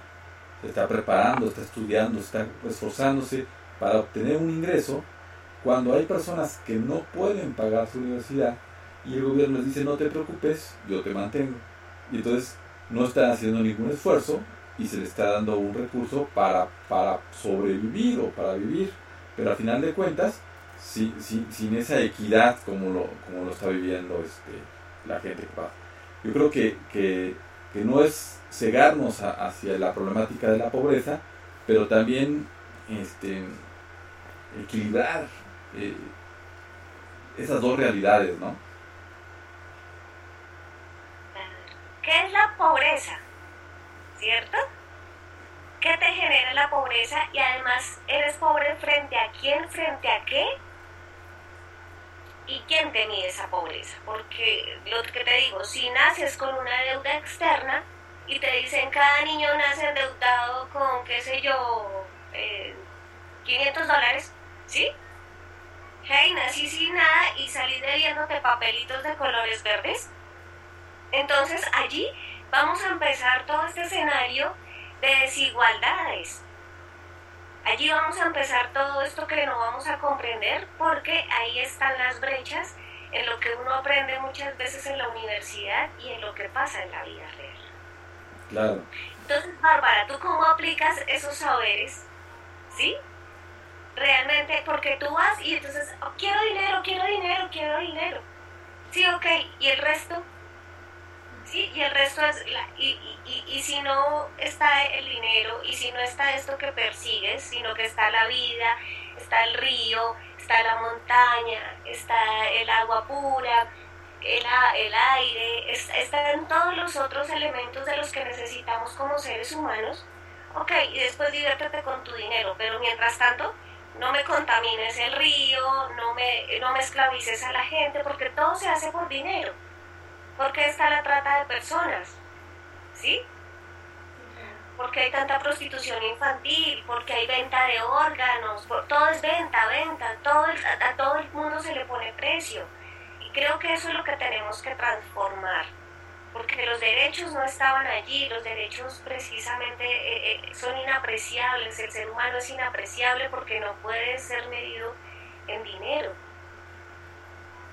se está preparando, está estudiando, está esforzándose para obtener un ingreso, cuando hay personas que no pueden pagar su universidad y el gobierno les dice no te preocupes, yo te mantengo. Y entonces no están haciendo ningún esfuerzo y se le está dando un recurso para, para sobrevivir o para vivir. Pero al final de cuentas, sin esa equidad como lo, como lo está viviendo este, la gente que pasa. Yo creo que, que, no es cegarnos hacia la problemática de la pobreza, pero también este, equilibrar eh, esas dos realidades, ¿no? ¿Qué es la pobreza? ¿Cierto? ¿Qué te genera la pobreza? Y además, ¿eres pobre frente a quién? ¿Frente a qué? ¿Y quién te mide esa pobreza? Porque lo que te digo, si naces con una deuda externa y te dicen cada niño nace endeudado con, qué sé yo, 500 eh, dólares, ¿sí? Hey, nací sin nada y salí debiéndote papelitos de colores verdes. Entonces allí vamos a empezar todo este escenario de desigualdades. Allí vamos a empezar todo esto que no vamos a comprender porque ahí están las brechas en lo que uno aprende muchas veces en la universidad y en lo que pasa en la vida real. Claro. Entonces, Bárbara, ¿tú cómo aplicas esos saberes? ¿Sí? Realmente, porque tú vas y entonces, oh, quiero dinero, quiero dinero, quiero dinero. Sí, ok, ¿y el resto? ¿Sí? Y el resto es, la, y, y, y, si no está el dinero, y si no está esto que persigues, sino que está la vida, está el río, está la montaña, está el agua pura, el, el aire, están todos los otros elementos de los que necesitamos como seres humanos, ok, y después diviértete con tu dinero, pero mientras tanto, no me contamines el río, no me, no me esclavices a la gente, porque todo se hace por dinero. ¿Por qué está la trata de personas? ¿Sí? Porque hay tanta prostitución infantil, porque hay venta de órganos, todo es venta, venta, todo a, todo el mundo se le pone precio. Y creo que eso es lo que tenemos que transformar, porque los derechos no estaban allí, los derechos precisamente eh, eh, son inapreciables, el ser humano es inapreciable porque no puede ser medido en dinero.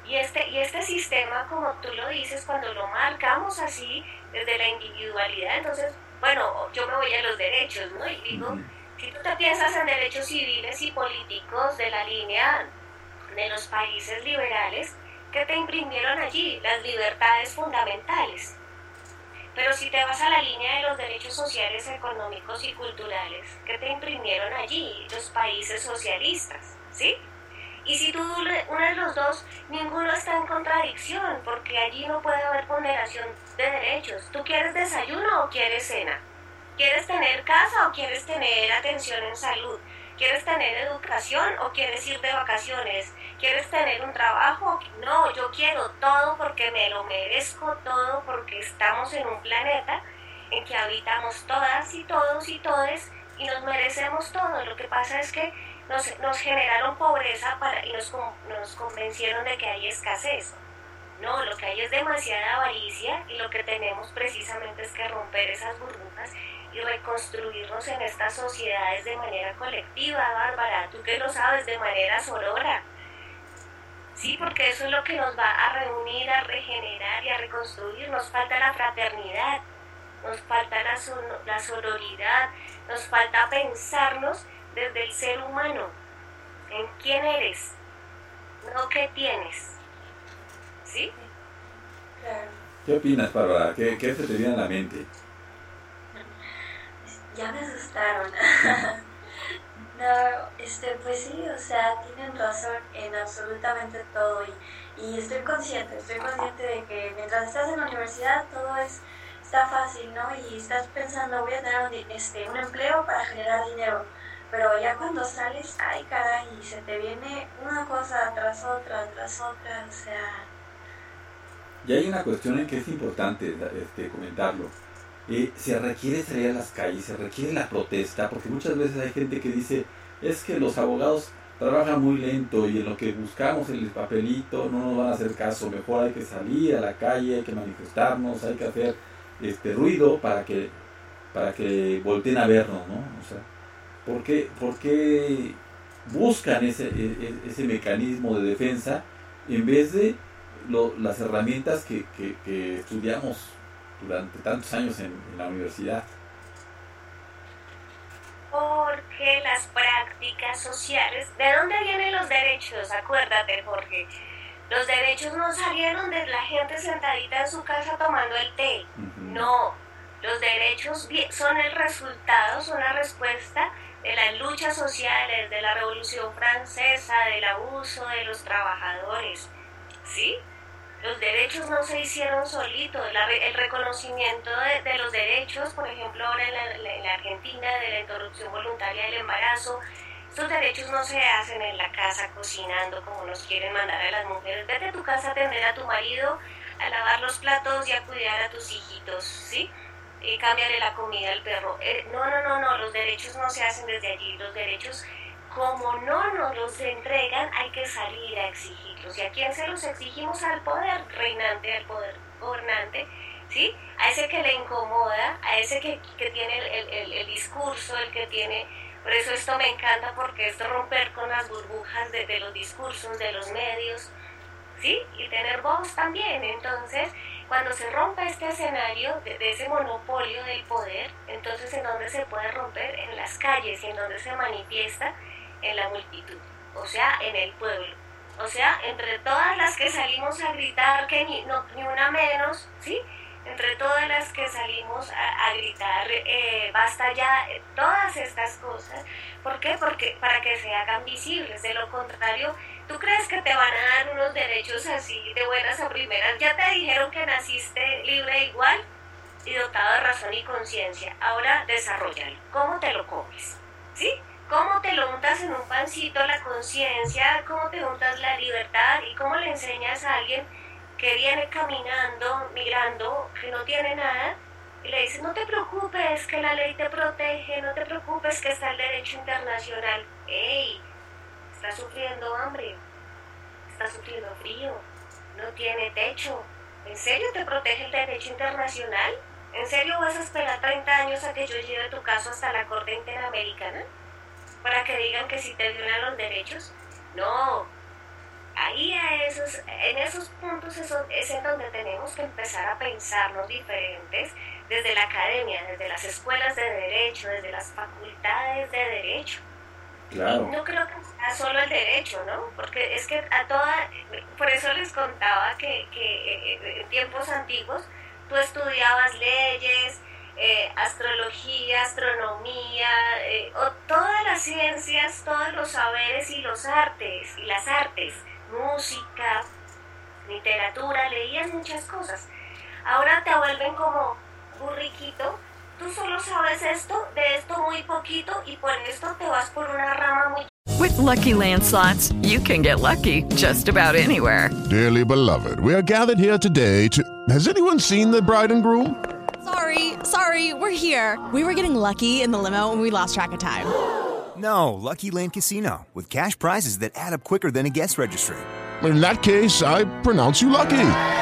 Y este, y este sistema, como tú lo dices, cuando lo marcamos así, desde la individualidad, entonces, bueno, yo me voy a los derechos, ¿no? Y digo, si tú te piensas en derechos civiles y políticos de la línea de los países liberales, ¿qué te imprimieron allí? Las libertades fundamentales. Pero si te vas a la línea de los derechos sociales, económicos y culturales, ¿qué te imprimieron allí? Los países socialistas, ¿sí? Y si tú uno de los dos, ninguno está en contradicción, porque allí no puede haber ponderación de derechos. ¿Tú quieres desayuno o quieres cena? ¿Quieres tener casa o quieres tener atención en salud? ¿Quieres tener educación o quieres ir de vacaciones? ¿Quieres tener un trabajo? No, yo quiero todo porque me lo merezco todo porque estamos en un planeta en que habitamos todas y todos y todes y nos merecemos todo. Lo que pasa es que nos, generaron pobreza para, y nos, nos convencieron de que hay escasez. No, lo que hay es demasiada avaricia y lo que tenemos precisamente es que romper esas burbujas y reconstruirnos en estas sociedades de manera colectiva, Bárbara, tú que lo sabes, de manera sonora. Sí, porque eso es lo que nos va a reunir, a regenerar y a reconstruir. Nos falta la fraternidad, nos falta la, la sororidad, nos falta pensarnos desde el ser humano, en quién eres, no qué tienes. ¿Sí? Claro. ¿Qué opinas, Bárbara? ¿Qué, ¿Qué, se te viene a la mente? Ya me asustaron. no, este, pues sí, o sea, tienen razón en absolutamente todo y, y estoy consciente, estoy consciente de que mientras estás en la universidad todo es está fácil, ¿no? Y estás pensando, voy a tener un, este, un empleo para generar dinero pero ya cuando sales, ay caray, se te viene una cosa tras otra, tras otra, o sea... Y hay una cuestión en que es importante este, comentarlo. Eh, se requiere salir a las calles, se requiere la protesta, porque muchas veces hay gente que dice, es que los abogados trabajan muy lento y en lo que buscamos el papelito no nos van a hacer caso, mejor hay que salir a la calle, hay que manifestarnos, hay que hacer este ruido para que para que volteen a vernos, ¿no? O sea, ¿por qué, por qué buscan ese, e, e, ese mecanismo de defensa en vez de lo, las herramientas que, que, que, estudiamos durante tantos años en, en la universidad? Porque las prácticas sociales, ¿de dónde vienen los derechos? Acuérdate, Jorge. Los derechos no salieron de la gente sentadita en su casa tomando el té. No, los derechos son el resultado, son la respuesta de las luchas sociales, de la Revolución Francesa, del abuso de los trabajadores. ¿Sí? Los derechos no se hicieron solitos. el reconocimiento de, los derechos, por ejemplo, ahora en la, Argentina, de la interrupción voluntaria del embarazo, estos derechos no se hacen en la casa cocinando como nos quieren mandar a las mujeres. Vete a tu casa a atender a tu marido, a lavar los platos y a cuidar a tus hijitos, ¿sí? Y cámbiale la comida al perro. Eh, no, no, no, no, los derechos no se hacen desde allí. Los derechos, como no nos los entregan, hay que salir a exigirlos. ¿Y a quién se los exigimos? Al poder reinante, al poder gobernante, ¿sí? A ese que le incomoda, a ese que, que tiene el, el, el, discurso, el que tiene... Por eso esto me encanta porque es romper con las burbujas de, de los discursos, de los medios, ¿sí? Y tener voz también. Entonces, cuando se rompa este escenario de, ese monopolio del poder, entonces en dónde se puede romper en las calles y en donde se manifiesta en la multitud, o sea, en el pueblo. O sea, entre todas las que salimos a gritar que ni una menos, ¿sí? Entre todas las que salimos a, gritar, eh, basta ya eh, todas estas cosas. ¿Por qué? Porque para que se hagan visibles. De lo contrario, ¿Tú crees que te van a dar unos derechos así de buenas a primeras? Ya te dijeron que naciste libre e igual y dotado de razón y conciencia. Ahora desarrollalo. ¿Cómo te lo comes? ¿Sí? ¿Cómo te lo untas en un pancito la conciencia? ¿Cómo te untas la libertad? ¿Y cómo le enseñas a alguien que viene caminando, mirando, que no tiene nada? Y le dices, no te preocupes, que la ley te protege, no te preocupes, que está el derecho internacional. ¡Ey! está sufriendo hambre, está sufriendo frío, no tiene techo. ¿En serio te protege el derecho internacional? ¿En serio vas a esperar 30 años a que yo lleve tu caso hasta la Corte Interamericana? ¿Para que digan que si te violan los derechos? No. Ahí a esos, en esos puntos es en donde tenemos que empezar a pensarnos diferentes desde la academia, desde las escuelas de derecho, desde las facultades de derecho no creo que sea solo el derecho, ¿no? Porque es que a toda, por eso les contaba que, que eh, en tiempos antiguos tú estudiabas leyes, eh, astrología, astronomía, eh, o todas las ciencias, todos los saberes y los artes, y las artes, música, literatura, leías muchas cosas. Ahora te vuelven como burriquito tú solo sabes esto, de esto muy poquito y por esto te vas por una rama muy With lucky landslots, you can get lucky just about anywhere. Dearly beloved, we are gathered here today to. Has anyone seen the bride and groom? Sorry, sorry, we're here. We were getting lucky in the limo and we lost track of time. No, Lucky Land Casino, with cash prizes that add up quicker than a guest registry. In that case, I pronounce you lucky.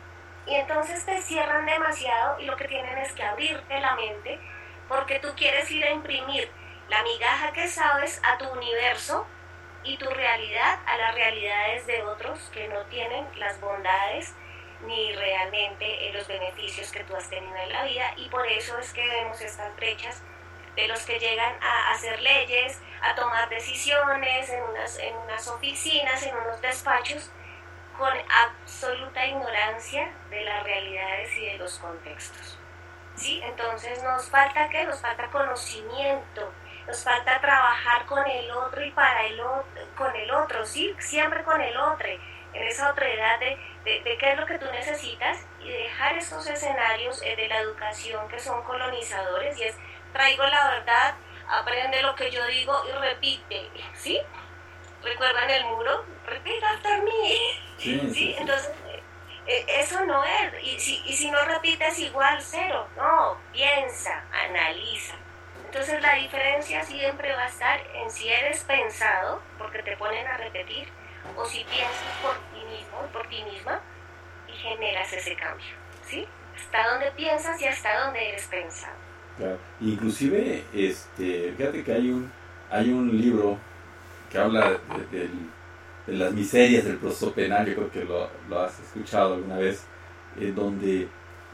Y entonces te cierran demasiado y lo que tienen es que abrirte la mente porque tú quieres ir a imprimir la migaja que sabes a tu universo y tu realidad a las realidades de otros que no tienen las bondades ni realmente eh, los beneficios que tú has tenido en la vida. Y por eso es que vemos estas brechas de los que llegan a hacer leyes, a tomar decisiones en unas, en unas oficinas, en unos despachos, con absoluta ignorancia de las realidades y de los contextos. ¿Sí? Entonces nos falta que nos falta conocimiento, nos falta trabajar con el otro y para el otro, con el otro, ¿sí? Siempre con el otro, en esa otredad de, de, de, qué es lo que tú necesitas y dejar esos escenarios eh, de la educación que son colonizadores y es traigo la verdad, aprende lo que yo digo y repite, ¿sí? ¿Recuerdan el muro? Repita after me. Sí, ¿sí? Entonces, eh, eso no es. Y si, y si no repites igual, cero. No, piensa, analiza. Entonces la diferencia siempre va a estar en si eres pensado, porque te ponen a repetir, o si piensas por ti mismo, por ti misma, y generas ese cambio. ¿Sí? Hasta dónde piensas y hasta dónde eres pensado. Claro. Inclusive, este, fíjate que hay un, hay un libro que habla de, de, de, las miserias del proceso penal, yo creo que lo, lo has escuchado alguna vez, en donde,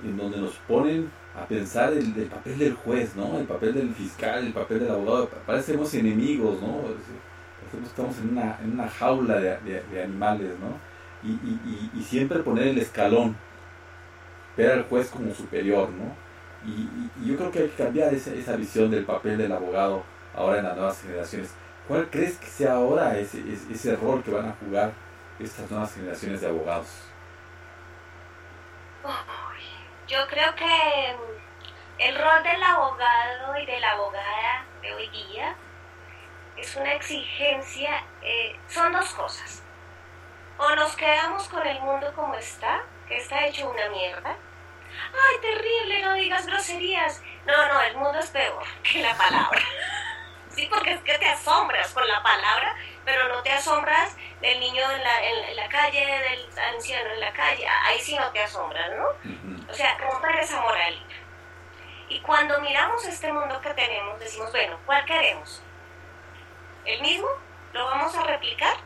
en donde nos ponen a pensar el, el, papel del juez, ¿no? El papel del fiscal, el papel del abogado, parecemos enemigos, ¿no? Parecemos estamos en una, en una jaula de, de, de animales, ¿no? Y, y, y, y, siempre poner el escalón, ver al juez como superior, ¿no? Y, yo creo que hay que cambiar esa, esa visión del papel del abogado ahora en las nuevas generaciones. ¿Cuál crees que sea ahora ese, ese, ese rol que van a jugar estas nuevas generaciones de abogados? Yo creo que el rol del abogado y de la abogada de hoy día es una exigencia, eh, son dos cosas. O nos quedamos con el mundo como está, que está hecho una mierda. Ay, terrible, no digas groserías. No, no, el mundo es peor que la palabra. Sí, porque es que te asombras con la palabra, pero no te asombras del niño en la, en la calle, del anciano en la calle. Ahí sí no te asombras, ¿no? O sea, romper esa moralidad. Y cuando miramos este mundo que tenemos, decimos, bueno, ¿cuál queremos? ¿El mismo? ¿Lo vamos a replicar?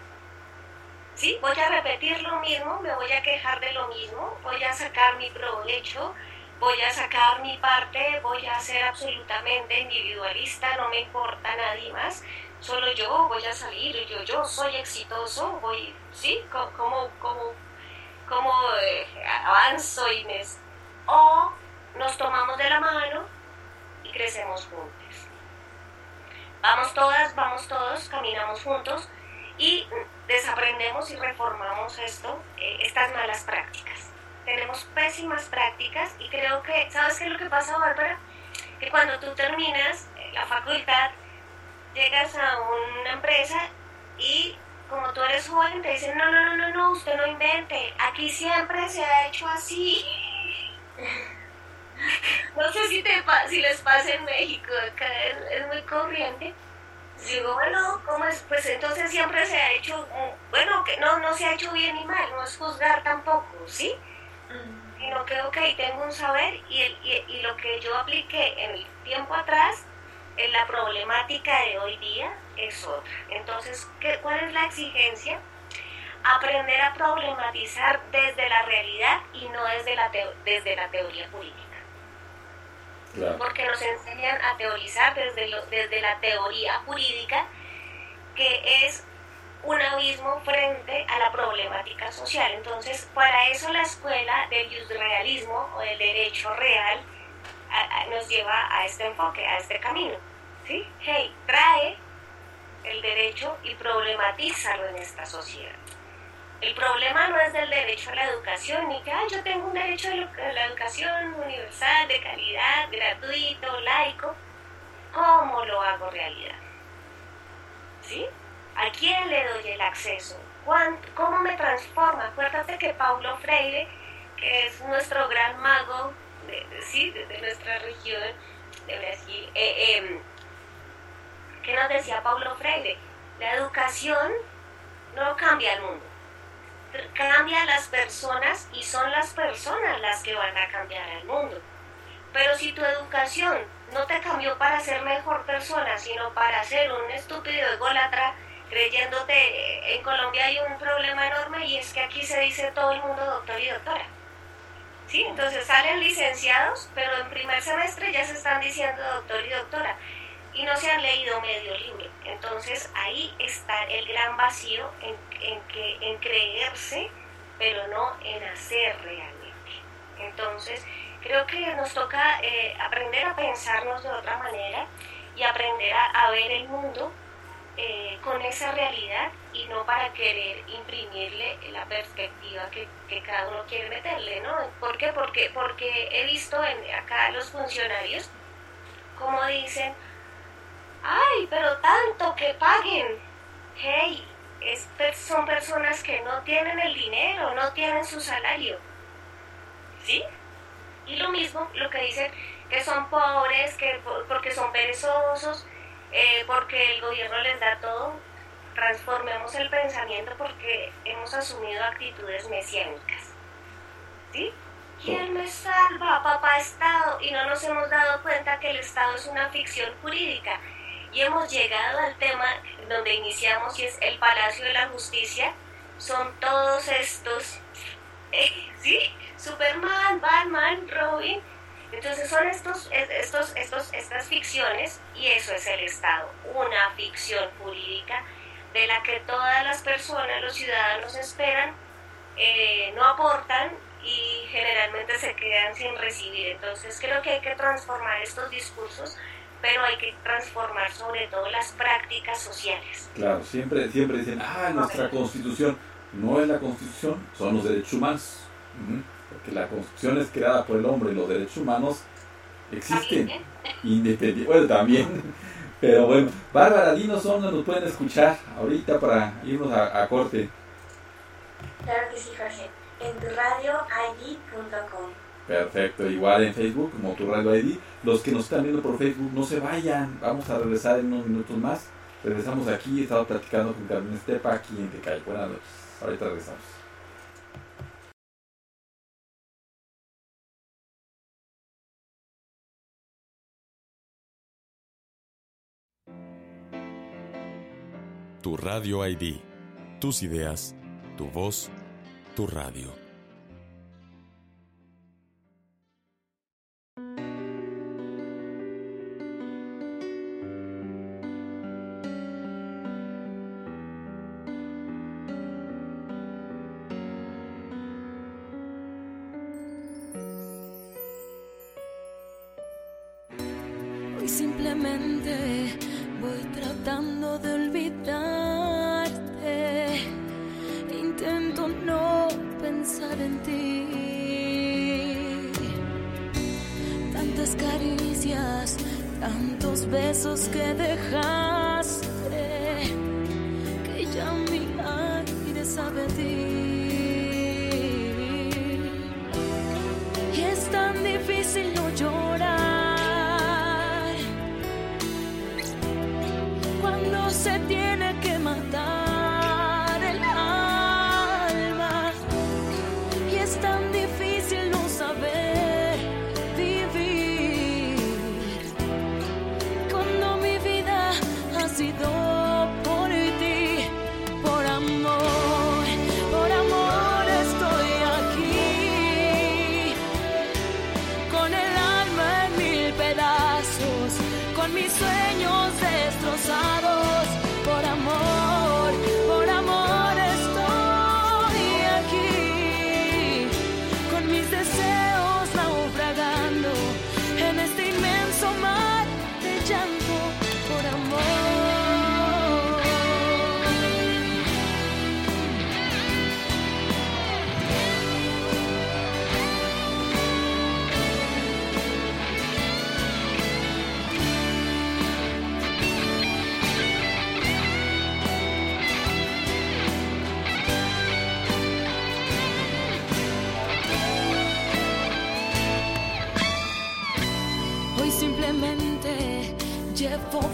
¿Sí? Voy a repetir lo mismo, me voy a quejar de lo mismo, voy a sacar mi provecho, voy a sacar mi parte, voy a ser absolutamente individualista, no me importa nadie más, solo yo voy a salir, yo, yo soy exitoso, voy, ¿sí? Como, como, como eh, avanzo me... O nos tomamos de la mano y crecemos juntos. Vamos todas, vamos todos, caminamos juntos y desaprendemos y reformamos esto, eh, estas malas prácticas tenemos pésimas prácticas y creo que, ¿sabes qué es lo que pasa, Bárbara? Que cuando tú terminas la facultad, llegas a una empresa y como tú eres joven te dicen, no, no, no, no, no, usted no invente, aquí siempre se ha hecho así. No sé si, te, si les pasa en México, acá es, muy corriente. Digo, bueno, ¿cómo es? Pues entonces siempre se ha hecho, bueno, que no, no se ha hecho bien ni mal, no es juzgar tampoco, ¿sí? Sino que, ok, tengo un saber y, el, y, y, lo que yo apliqué en el tiempo atrás, en la problemática de hoy día es otra. Entonces, ¿qué, ¿cuál es la exigencia? Aprender a problematizar desde la realidad y no desde la, teo, desde la teoría jurídica. Claro. Porque nos enseñan a teorizar desde, lo, desde la teoría jurídica, que es un abismo frente a la problemática social. Entonces, para eso la escuela del realismo o del derecho real a, a, nos lleva a este enfoque, a este camino. ¿sí? Hey, trae el derecho y problematízalo en esta sociedad. El problema no es del derecho a la educación, ni que yo tengo un derecho a la educación universal, de calidad, gratuito, laico. ¿Cómo lo hago realidad? ¿Sí? ¿A quién le doy el acceso? ¿Cómo me transforma? Acuérdate que Paulo Freire, que es nuestro gran mago de, sí, de, nuestra región, de Brasil, eh, eh, ¿qué nos decía Paulo Freire? La educación no cambia el mundo, cambia las personas y son las personas las que van a cambiar el mundo. Pero si tu educación no te cambió para ser mejor persona, sino para ser un estúpido ególatra, creyéndote, en Colombia hay un problema enorme y es que aquí se dice todo el mundo doctor y doctora. ¿Sí? Entonces salen licenciados, pero en primer semestre ya se están diciendo doctor y doctora y no se han leído medio libro. Entonces ahí está el gran vacío en, en, que, en creerse, pero no en hacer realmente. Entonces creo que nos toca eh, aprender a pensarnos de otra manera y aprender a, a ver el mundo eh, con esa realidad y no para querer imprimirle la perspectiva que, cada uno quiere meterle, ¿no? ¿Por qué? Porque, porque he visto en, acá los funcionarios como dicen, ay, pero tanto que paguen, hey, es, son personas que no tienen el dinero, no tienen su salario, ¿sí? Y lo mismo, lo que dicen que son pobres, que porque son perezosos, eh, porque el gobierno les da todo, transformemos el pensamiento porque hemos asumido actitudes mesiánicas. ¿Sí? ¿Quién me salva, papá Estado? Y no nos hemos dado cuenta que el Estado es una ficción jurídica. Y hemos llegado al tema donde iniciamos y es el Palacio de la Justicia. Son todos estos, eh, ¿sí? Superman, Batman, Robin, entonces son estos, estos, estos, estas ficciones y eso es el Estado, una ficción jurídica de la que todas las personas, los ciudadanos esperan, eh, no aportan y generalmente se quedan sin recibir. Entonces creo que hay que transformar estos discursos, pero hay que transformar sobre todo las prácticas sociales. Claro, siempre, siempre dicen, ah, nuestra constitución no es la constitución, son los derechos humanos la Constitución es creada por el hombre y los derechos humanos existen independientemente. Bueno, también. Pero bueno, Bárbara, dinos dónde nos pueden escuchar ahorita para irnos a, corte. Claro que sí, Jorge. En radioid.com. Perfecto, igual en Facebook como tu radio ID. Los que nos están viendo por Facebook, no se vayan. Vamos a regresar en unos minutos más. Regresamos aquí. He estado platicando con Carmen Estepa aquí en Tecay. Buenas noches. Ahorita regresamos. Tu Radio ID. Tus ideas, tu voz, tu radio. Hoy simplemente voy tratando tantos besos que dejaste.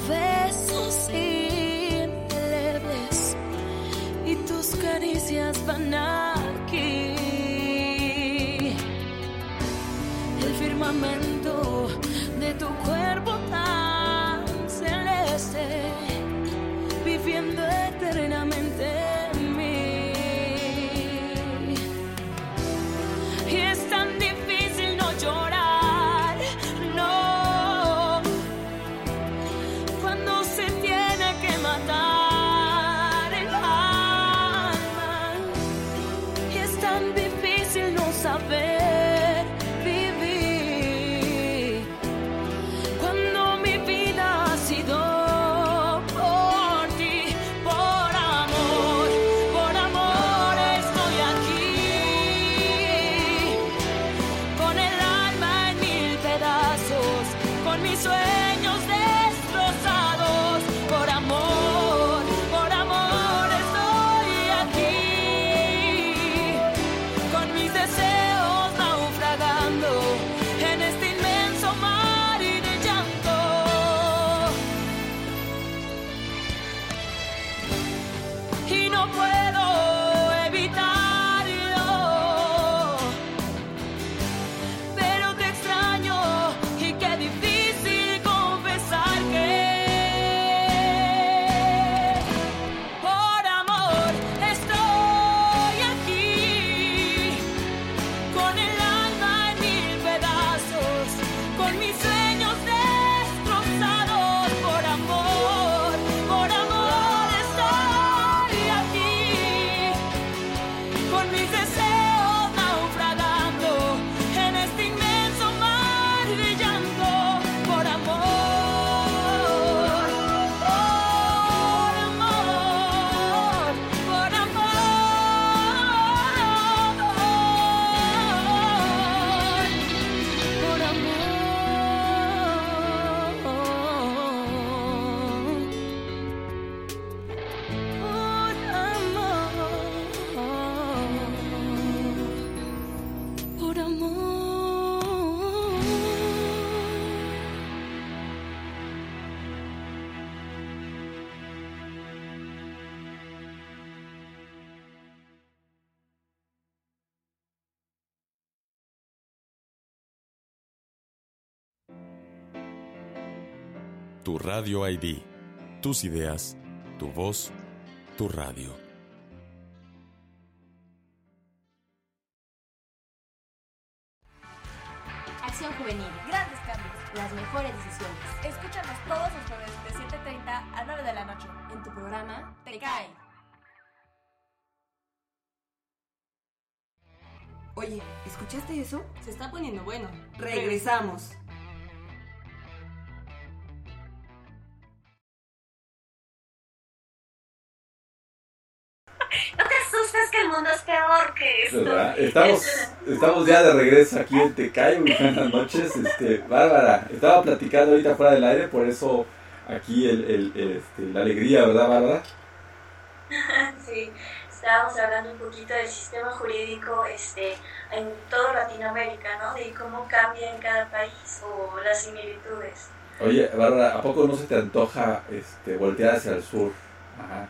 Llevo mis sueños destrozados, Radio ID. Tus ideas, tu voz, tu radio. Acción Juvenil. Grandes cambios. Las mejores decisiones. Escúchanos todos los jueves de 7.30 a 9 de la noche. En tu programa Te Cae. Oye, ¿escuchaste eso? Se está poniendo bueno. Regresamos. Mundo es peor que esto. ¿Verdad? Estamos, estamos ya de regreso aquí en Tecay. Muy buenas noches. Este, Bárbara, estaba platicando ahorita fuera del aire, por eso aquí el, el- este, la alegría, ¿verdad, Bárbara? Sí, estábamos hablando un poquito del sistema jurídico este, en toda Latinoamérica, ¿no? De cómo cambia en cada país o las similitudes. Oye, Bárbara, ¿a poco no se te antoja este, voltear hacia el sur? Ajá.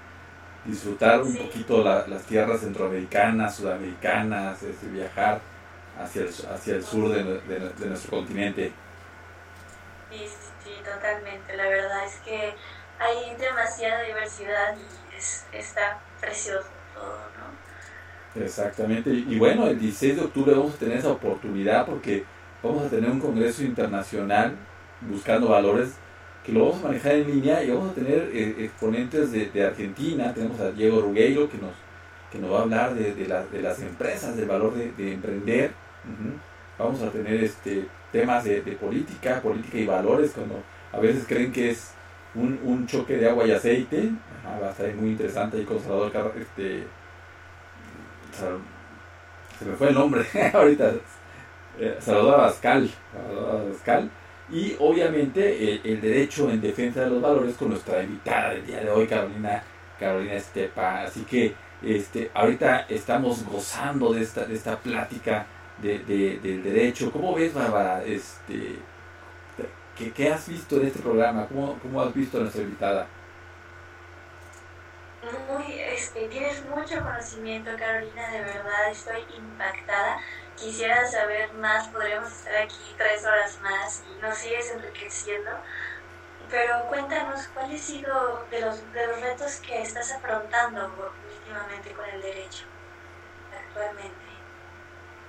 Disfrutar un poquito la- las tierras centroamericanas, sudamericanas, este, viajar hacia el, hacia el sur de, de- de nuestro continente. Sí, sí, totalmente. La verdad es que hay demasiada diversidad y es, está precioso todo, ¿no? Exactamente. Y, y bueno, el 16 de octubre vamos a tener esa oportunidad porque vamos a tener un congreso internacional buscando valores que lo vamos a manejar en línea y vamos a tener eh, exponentes de, Argentina. Tenemos a Diego Rugueiro que nos, que nos va a hablar de, de, la- de las empresas, del valor de, de emprender. Vamos a tener este temas de, política, política y valores, cuando a veces creen que es un, un choque de agua y aceite. Ajá, va a estar muy interesante ahí con Salvador Car- este, se me fue el nombre ahorita, eh, Salvador Abascal, Salvador Abascal, y obviamente el, el derecho en defensa de los valores con nuestra invitada del día de hoy, Carolina, Carolina Estepa. Así que este, ahorita estamos gozando de esta, de esta plática de, de- del derecho. ¿Cómo ves, Bárbara? Este, ¿qué, qué has visto en este programa? ¿Cómo, cómo has visto a nuestra invitada? Muy, este, tienes mucho conocimiento, Carolina, de verdad estoy impactada. Quisiera saber más, podríamos estar aquí tres horas más y nos sigues enriqueciendo. Pero cuéntanos, ¿cuál ha sido de los, de los retos que estás afrontando últimamente con el derecho actualmente?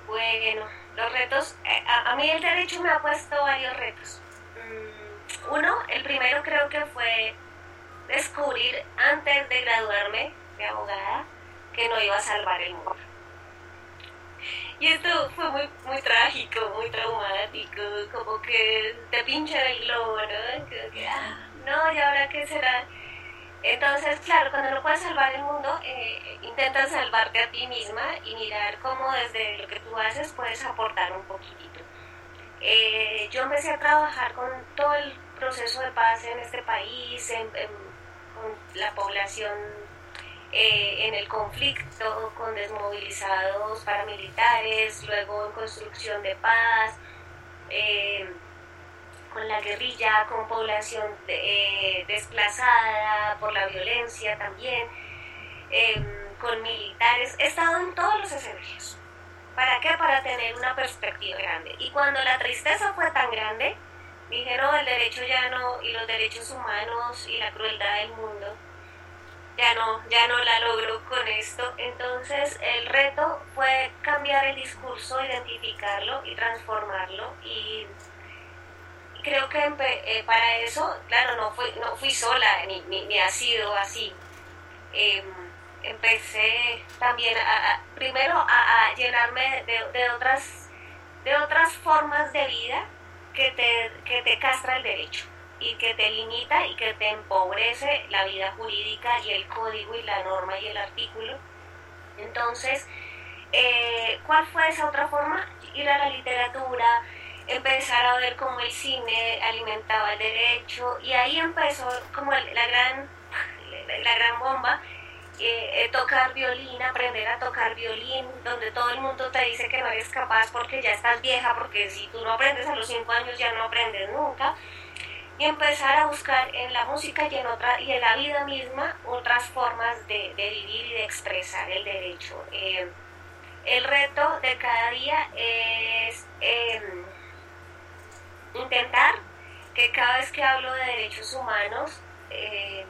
Bueno, los retos, eh, a, a mí el derecho me ha puesto varios retos. Mm, Uno, el primero creo que fue descubrir antes de graduarme de abogada que no iba a salvar el mundo. Y esto fue muy, muy trágico, muy traumático, como que te pinchan el globo, ¿no? Ah, no, ¿y ahora qué será? Entonces, claro, cuando no puedes salvar el mundo, eh, intenta salvarte a ti misma y mirar cómo desde lo que tú haces puedes aportar un poquitito. Eh, yo empecé a trabajar con todo el proceso de paz en este país, con la población eh, en el conflicto, con desmovilizados paramilitares, luego en construcción de paz, eh, con la guerrilla, con población eh, desplazada por la violencia también, em, con militares. He estado en todos los escenarios. ¿Para qué? Para tener una perspectiva grande. Y cuando la tristeza fue tan grande, dije, no, el derecho ya no, y los derechos humanos y la crueldad del mundo, ya no, ya no la logro con esto. Entonces el reto fue cambiar el discurso, identificarlo y transformarlo. Y creo que eh, para eso, claro, no fui, no fui sola, ni, ni, ha sido así. Em, empecé también a, primero a, llenarme de, otras, de otras formas de vida que te, que te castra el derecho y que te limita y que te empobrece la vida jurídica y el código y la norma y el artículo. Entonces, eh, ¿cuál fue esa otra forma? Ir a la literatura, empezar a ver cómo el cine alimentaba el derecho y ahí empezó como la gran, la gran bomba eh, eh, tocar violín, aprender a tocar violín, donde todo el mundo te dice que no eres capaz porque ya estás vieja, porque si tú no aprendes a los 5 años ya no aprendes nunca, y empezar a buscar en la música y en, otra, y en la vida misma otras formas de, vivir y de expresar el derecho. Eh, el reto de cada día es em, intentar que cada vez que hablo de derechos humanos, eh,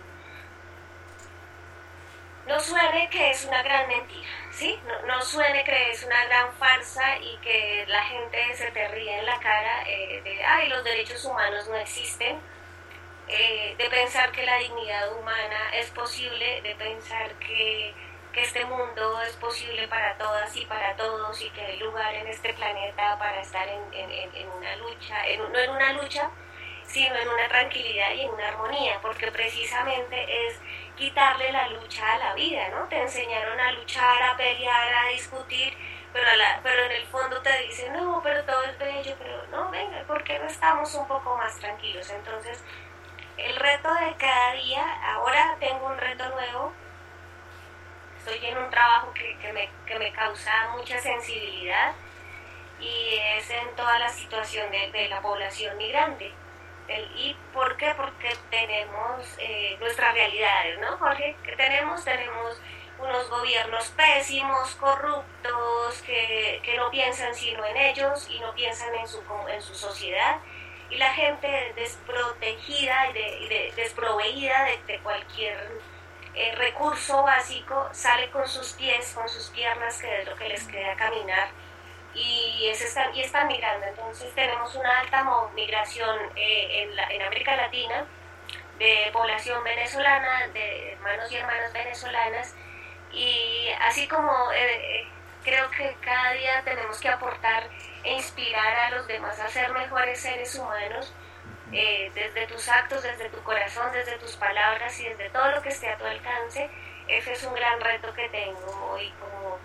no suene que es una gran mentira, ¿sí? No, suene que es una gran farsa y que la gente se te ríe en la cara eh, de, ay, los derechos humanos no existen, eh, de pensar que la dignidad humana es posible, de pensar que, este mundo es posible para todas y para todos y que hay lugar en este planeta para estar en, una lucha, no en una lucha, sino en una tranquilidad y en una armonía, porque precisamente es quitarle la lucha a la vida, ¿no? Te enseñaron a luchar, a pelear, a discutir, pero, pero en el fondo te dicen, no, pero todo es bello, pero no, venga, ¿por qué no estamos un poco más tranquilos? Entonces, el reto de cada día, ahora tengo un reto nuevo, estoy en un trabajo que, me, que me causa mucha sensibilidad y es en toda la situación de la población migrante ¿Y por qué? Porque tenemos eh, nuestras realidades, ¿no, Jorge? ¿Qué tenemos? Tenemos unos gobiernos pésimos, corruptos, que, que, no piensan sino en ellos y no piensan en su, en su sociedad. Y la gente desprotegida y, de, desproveída de, cualquier eh, recurso básico sale con sus pies, con sus piernas, que es lo que les queda caminar y, es, están, y están migrando. Entonces tenemos una alta migración eh, en, en, América Latina de población venezolana, de hermanos y hermanas venezolanas y así como eh, eh, creo que cada día tenemos que aportar e inspirar a los demás a ser mejores seres humanos. desde tus actos, desde tu corazón, desde tus palabras y desde todo lo que esté a tu alcance, ese es un gran reto que tengo hoy como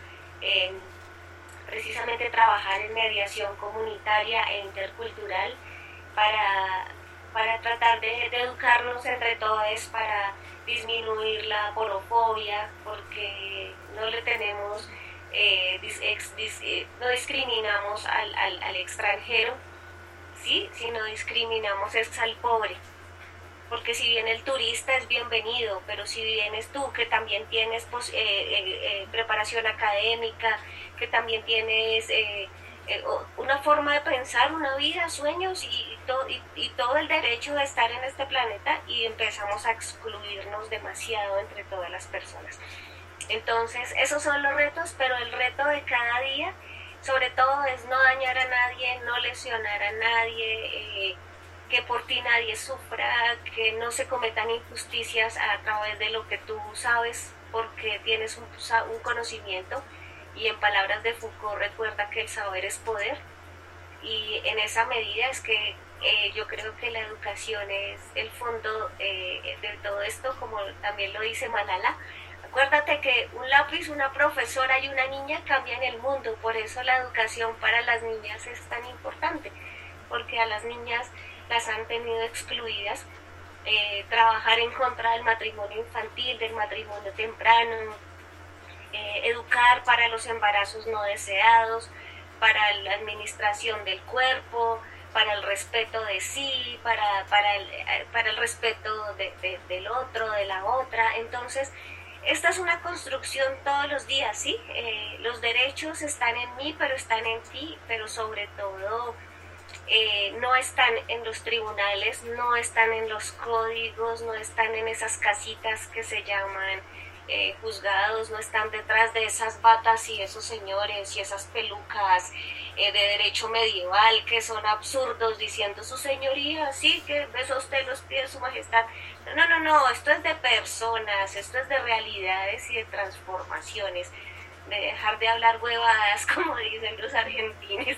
precisamente trabajar en mediación comunitaria e intercultural para, para tratar de, educarnos entre todos para disminuir la porofobia, porque no le tenemos, eh, eh, no discriminamos al, al, al, extranjero, ¿sí? sino discriminamos es al pobre. Porque si bien el turista es bienvenido, pero si vienes tú que también tienes pues, eh, preparación académica, que también tienes eh, eh, una forma de pensar, una vida, sueños y, y, todo el derecho de estar en este planeta y empezamos a excluirnos demasiado entre todas las personas. Entonces, esos son los retos, pero el reto de cada día, sobre todo, es no dañar a nadie, no lesionar a nadie, eh, que por ti nadie sufra, que no se cometan injusticias a través de lo que tú sabes porque tienes un, conocimiento. Y en palabras de Foucault recuerda que el saber es poder. Y en esa medida es que eh, yo creo que la educación es el fondo eh, de todo esto, como también lo dice Malala. Acuérdate que un lápiz, una profesora y una niña cambian el mundo, por eso la educación para las niñas es tan importante, porque a las niñas las han tenido excluidas. Eh, trabajar en contra del matrimonio infantil, del matrimonio temprano, educar para los embarazos no deseados, para la administración del cuerpo, para el respeto de sí, para, para, el, eh, para el respeto del otro, de la otra. Entonces, esta es una construcción todos los días, ¿sí? Eh, los derechos están en mí, pero están en ti, pero sobre todo eh, no están en los tribunales, no están en los códigos, no están en esas casitas que se llaman eh, juzgados no están detrás de esas batas y esos señores y esas pelucas eh, de derecho medieval que son absurdos diciendo su señoría, sí, que beso usted los pies, su majestad. No, no, no, esto es de personas, esto es de realidades y de transformaciones, de dejar de hablar huevadas como dicen los argentinos.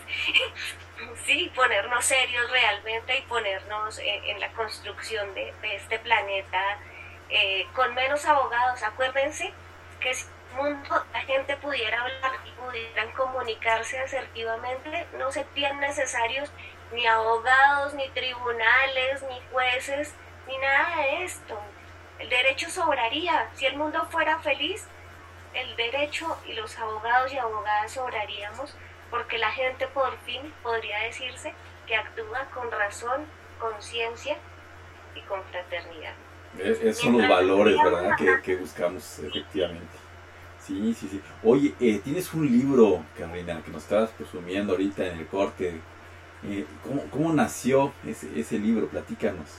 Sí, ponernos serios realmente y ponernos en, la construcción de, este planeta eh, con menos abogados. Acuérdense que si mundo la gente pudiera hablar y pudieran comunicarse asertivamente, no se tienen necesarios ni abogados, ni tribunales, ni jueces, ni nada de esto. El derecho sobraría. Si el mundo fuera feliz, el derecho y los abogados y abogadas sobraríamos porque la gente por fin podría decirse que actúa con razón, conciencia y con fraternidad. Es, son los valores, ¿verdad? Que, que, buscamos efectivamente. Sí, sí, sí. Oye, eh, tienes un libro, Carolina, que nos estabas presumiendo ahorita en el corte. Eh, ¿cómo, ¿cómo, nació ese, ese libro? Platícanos.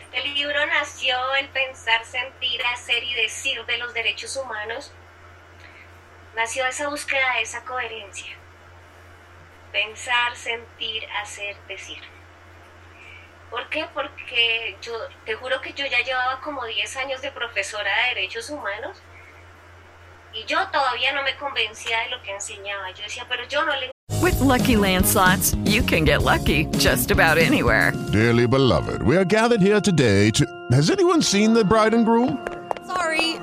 Este libro nació el pensar, sentir, hacer y decir de los derechos humanos. Nació esa búsqueda de esa coherencia. Pensar, sentir, hacer, decir. ¿Por qué? Porque yo te juro que yo ya llevaba como 10 años de profesora de derechos humanos y yo todavía no me convencía de lo que enseñaba. Yo decía, pero yo no le With lucky landslots, you can get lucky just about anywhere. Dearly beloved, we are gathered here today to. Has anyone seen the bride and groom? Sorry,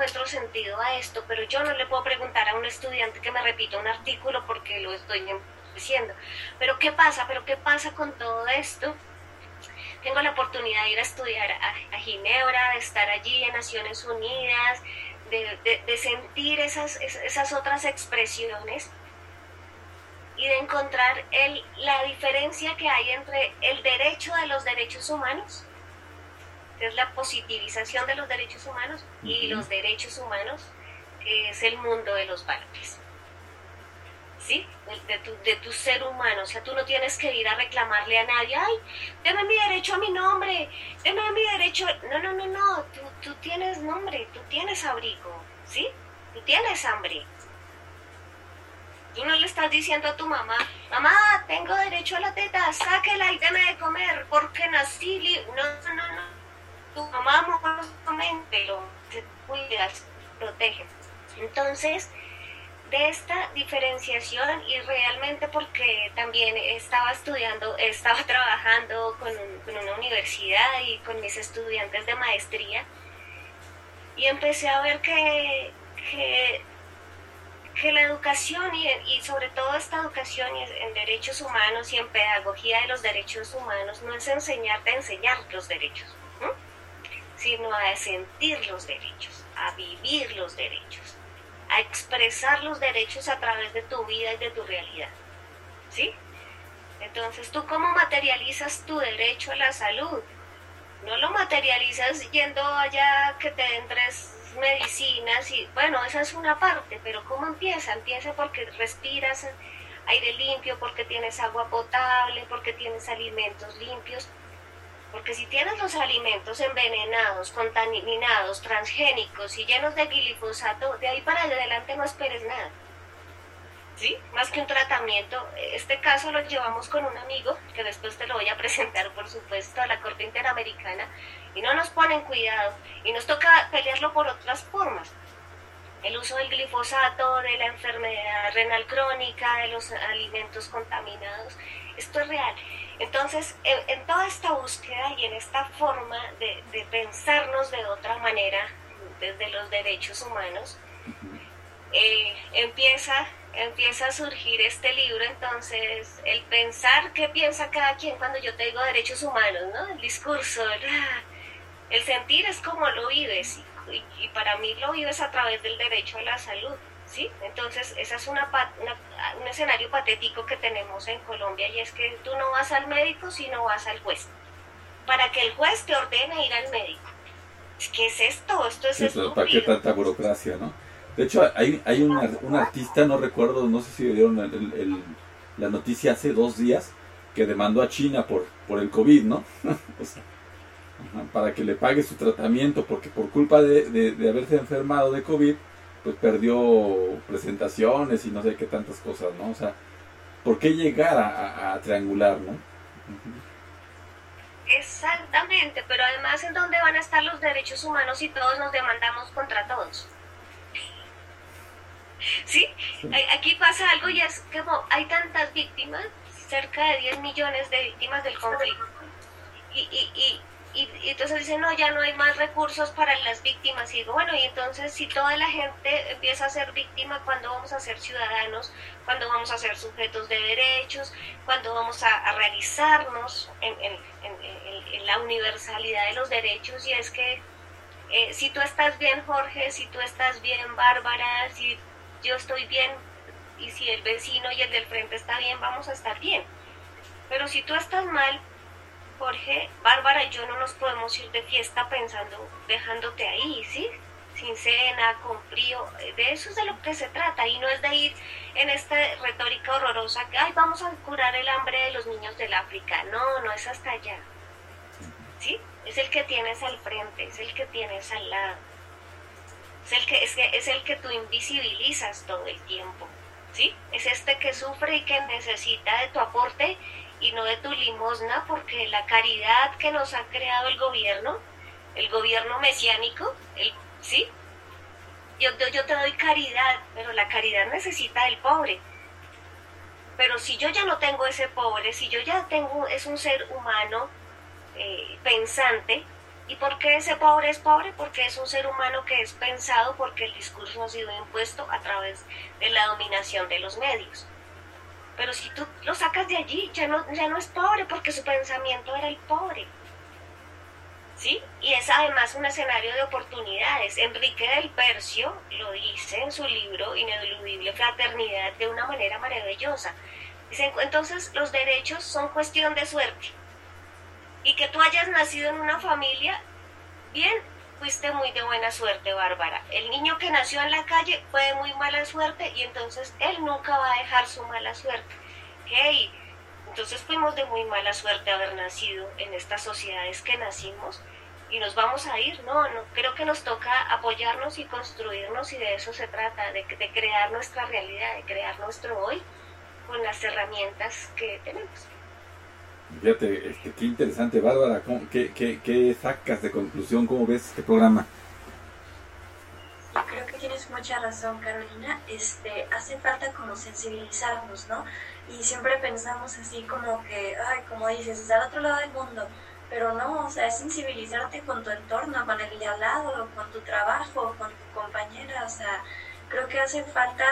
Encuentro sentido a esto, pero yo no le puedo preguntar a un estudiante que me repita un artículo porque lo estoy diciendo. Pero ¿qué pasa? ¿Pero qué pasa con todo esto? Tengo la oportunidad de ir a estudiar a, a Ginebra, de estar allí en Naciones Unidas, de, sentir esas, esas otras expresiones y de encontrar el, la diferencia que hay entre el derecho de los derechos humanos, es la positivización de los derechos humanos, y los derechos humanos, que es el mundo de los valores. ¿Sí? De, tu, de tu ser humano. O sea, tú no tienes que ir a reclamarle a nadie, ay, deme mi derecho a mi nombre, deme mi derecho. No, no, no, no, tú, tú tienes nombre, tú tienes abrigo, ¿sí? Tú tienes hambre. Tú no le estás diciendo a tu mamá, mamá, tengo derecho a la teta, sáquela y deme de comer, porque nací No, no, no. Tu mamá amorosamente lo cuidas, protege. Entonces, de esta diferenciación y realmente porque también estaba estudiando, estaba trabajando con, una universidad y con mis estudiantes de maestría y empecé a ver que, que, la educación y, y, sobre todo esta educación en derechos humanos y en pedagogía de los derechos humanos no es enseñarte a enseñar los derechos, sino a sentir los derechos, a vivir los derechos, a expresar los derechos a través de tu vida y de tu realidad. ¿Sí? Entonces, ¿tú cómo materializas tu derecho a la salud? No lo materializas yendo allá que te den tres medicinas y bueno, esa es una parte, pero ¿cómo empieza? Empieza porque respiras aire limpio, porque tienes agua potable, porque tienes alimentos limpios. Porque si tienes los alimentos envenenados, contaminados, transgénicos y llenos de glifosato, de ahí para adelante no esperes nada. ¿Sí? Más que un tratamiento. Este caso lo llevamos con un amigo, que después te lo voy a presentar, por supuesto, a la Corte Interamericana, y no nos ponen cuidado, y nos toca pelearlo por otras formas. El uso del glifosato, de la enfermedad renal crónica, de los alimentos contaminados, esto es real. Entonces, en, toda esta búsqueda y en esta forma de, pensarnos de otra manera, desde los derechos humanos, eh, empieza, empieza a surgir este libro, entonces, el pensar qué piensa cada quien cuando yo te digo derechos humanos, ¿no? El discurso, el, el sentir es como lo vives, y, y para mí lo vives a través del derecho a la salud. ¿Sí? Entonces, ese es una, un escenario patético que tenemos en Colombia y es que tú no vas al médico sino vas al juez. Para que el juez te ordene ir al médico. ¿Qué es esto? Esto es estúpido. ¿Para qué tanta burocracia, no? De hecho, hay, hay un artista, no recuerdo, no sé si vieron el, la noticia hace dos días, que demandó a China por, por el COVID, ¿no? para que le pague su tratamiento, porque por culpa de, de, de haberse enfermado de COVID, pues perdió presentaciones y no sé qué tantas cosas, ¿no? O sea, ¿por qué llegar a, triangular, no? Exactamente, pero además en dónde van a estar los derechos humanos si todos nos demandamos contra todos. ¿Sí? Aquí pasa algo y es como hay tantas víctimas, cerca de 10 millones de víctimas del conflicto. Y, y, y, y, entonces dicen, no, ya no hay más recursos para las víctimas. Y digo, bueno, y entonces si toda la gente empieza a ser víctima, ¿cuándo vamos a ser ciudadanos? ¿Cuándo vamos a ser sujetos de derechos? ¿Cuándo vamos a, realizarnos en, la universalidad de los derechos? Y es que eh, si tú estás bien, Jorge, si tú estás bien, Bárbara, si yo estoy bien, y si el vecino y el del frente está bien, vamos a estar bien. Pero si tú estás mal, Jorge, Bárbara y yo no nos podemos ir de fiesta pensando, dejándote ahí, ¿sí? Sin cena, con frío, de eso es de lo que se trata y no es de ir en esta retórica horrorosa que, ay, vamos a curar el hambre de los niños del África. No, no es hasta allá. ¿Sí? Es el que tienes al frente, es el que tienes al lado. Es el que, es, que, es el que tú invisibilizas todo el tiempo. ¿Sí? Es este que sufre y que necesita de tu aporte y no de tu limosna, porque la caridad que nos ha creado el gobierno, el gobierno mesiánico, el, ¿sí? Yo, yo te doy caridad, pero la caridad necesita del pobre. Pero si yo ya no tengo ese pobre, si yo ya tengo, es un ser humano eh, pensante, ¿y por qué ese pobre es pobre? Porque es un ser humano que es pensado porque el discurso ha sido impuesto a través de la dominación de los medios. Pero si tú lo sacas de allí, ya no, ya no es pobre porque su pensamiento era el pobre. ¿Sí? Y es además un escenario de oportunidades. Enrique del Percio lo dice en su libro Ineludible Fraternidad de una manera maravillosa. Dice, entonces los derechos son cuestión de suerte. Y que tú hayas nacido en una familia, bien, fuiste muy de buena suerte, Bárbara. El niño que nació en la calle fue de muy mala suerte y entonces él nunca va a dejar su mala suerte. Hey, entonces fuimos de muy mala suerte haber nacido en estas sociedades que nacimos y nos vamos a ir. No, no, creo que nos toca apoyarnos y construirnos y de eso se trata, de, de crear nuestra realidad, de crear nuestro hoy con las herramientas que tenemos. Fíjate, este, qué interesante, Bárbara, qué, qué, qué, sacas de conclusión? ¿Cómo ves este programa? Yo creo que tienes mucha razón, Carolina. Este, hace falta como sensibilizarnos, ¿no? Y siempre pensamos así como que, ay, como dices, es al otro lado del mundo. Pero no, o sea, es sensibilizarte con tu entorno, con el de al lado, con tu trabajo, con tu compañera. O sea, creo que hace falta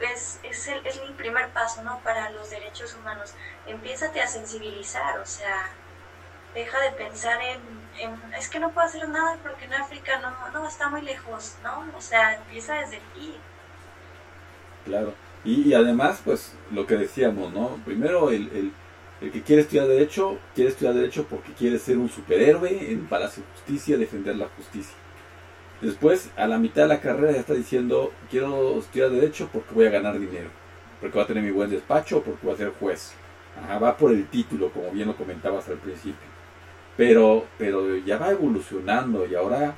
es, es, el, es el primer paso, ¿no? Para los derechos humanos. Empiézate a sensibilizar, o sea, deja de pensar en, en, es que no puedo hacer nada porque en África no, no está muy lejos, ¿no? O sea, empieza desde aquí. Claro. Y, y además, pues, lo que decíamos, ¿no? Primero, el, el, el, que quiere estudiar Derecho, quiere estudiar Derecho porque quiere ser un superhéroe en Palacio de Justicia, defender la justicia. Después, a la mitad de la carrera ya está diciendo, quiero estudiar Derecho porque voy a ganar dinero, porque voy a tener mi buen despacho, porque voy a ser juez. Ajá, va por el título, como bien lo comentabas al principio. Pero, pero ya va evolucionando y ahora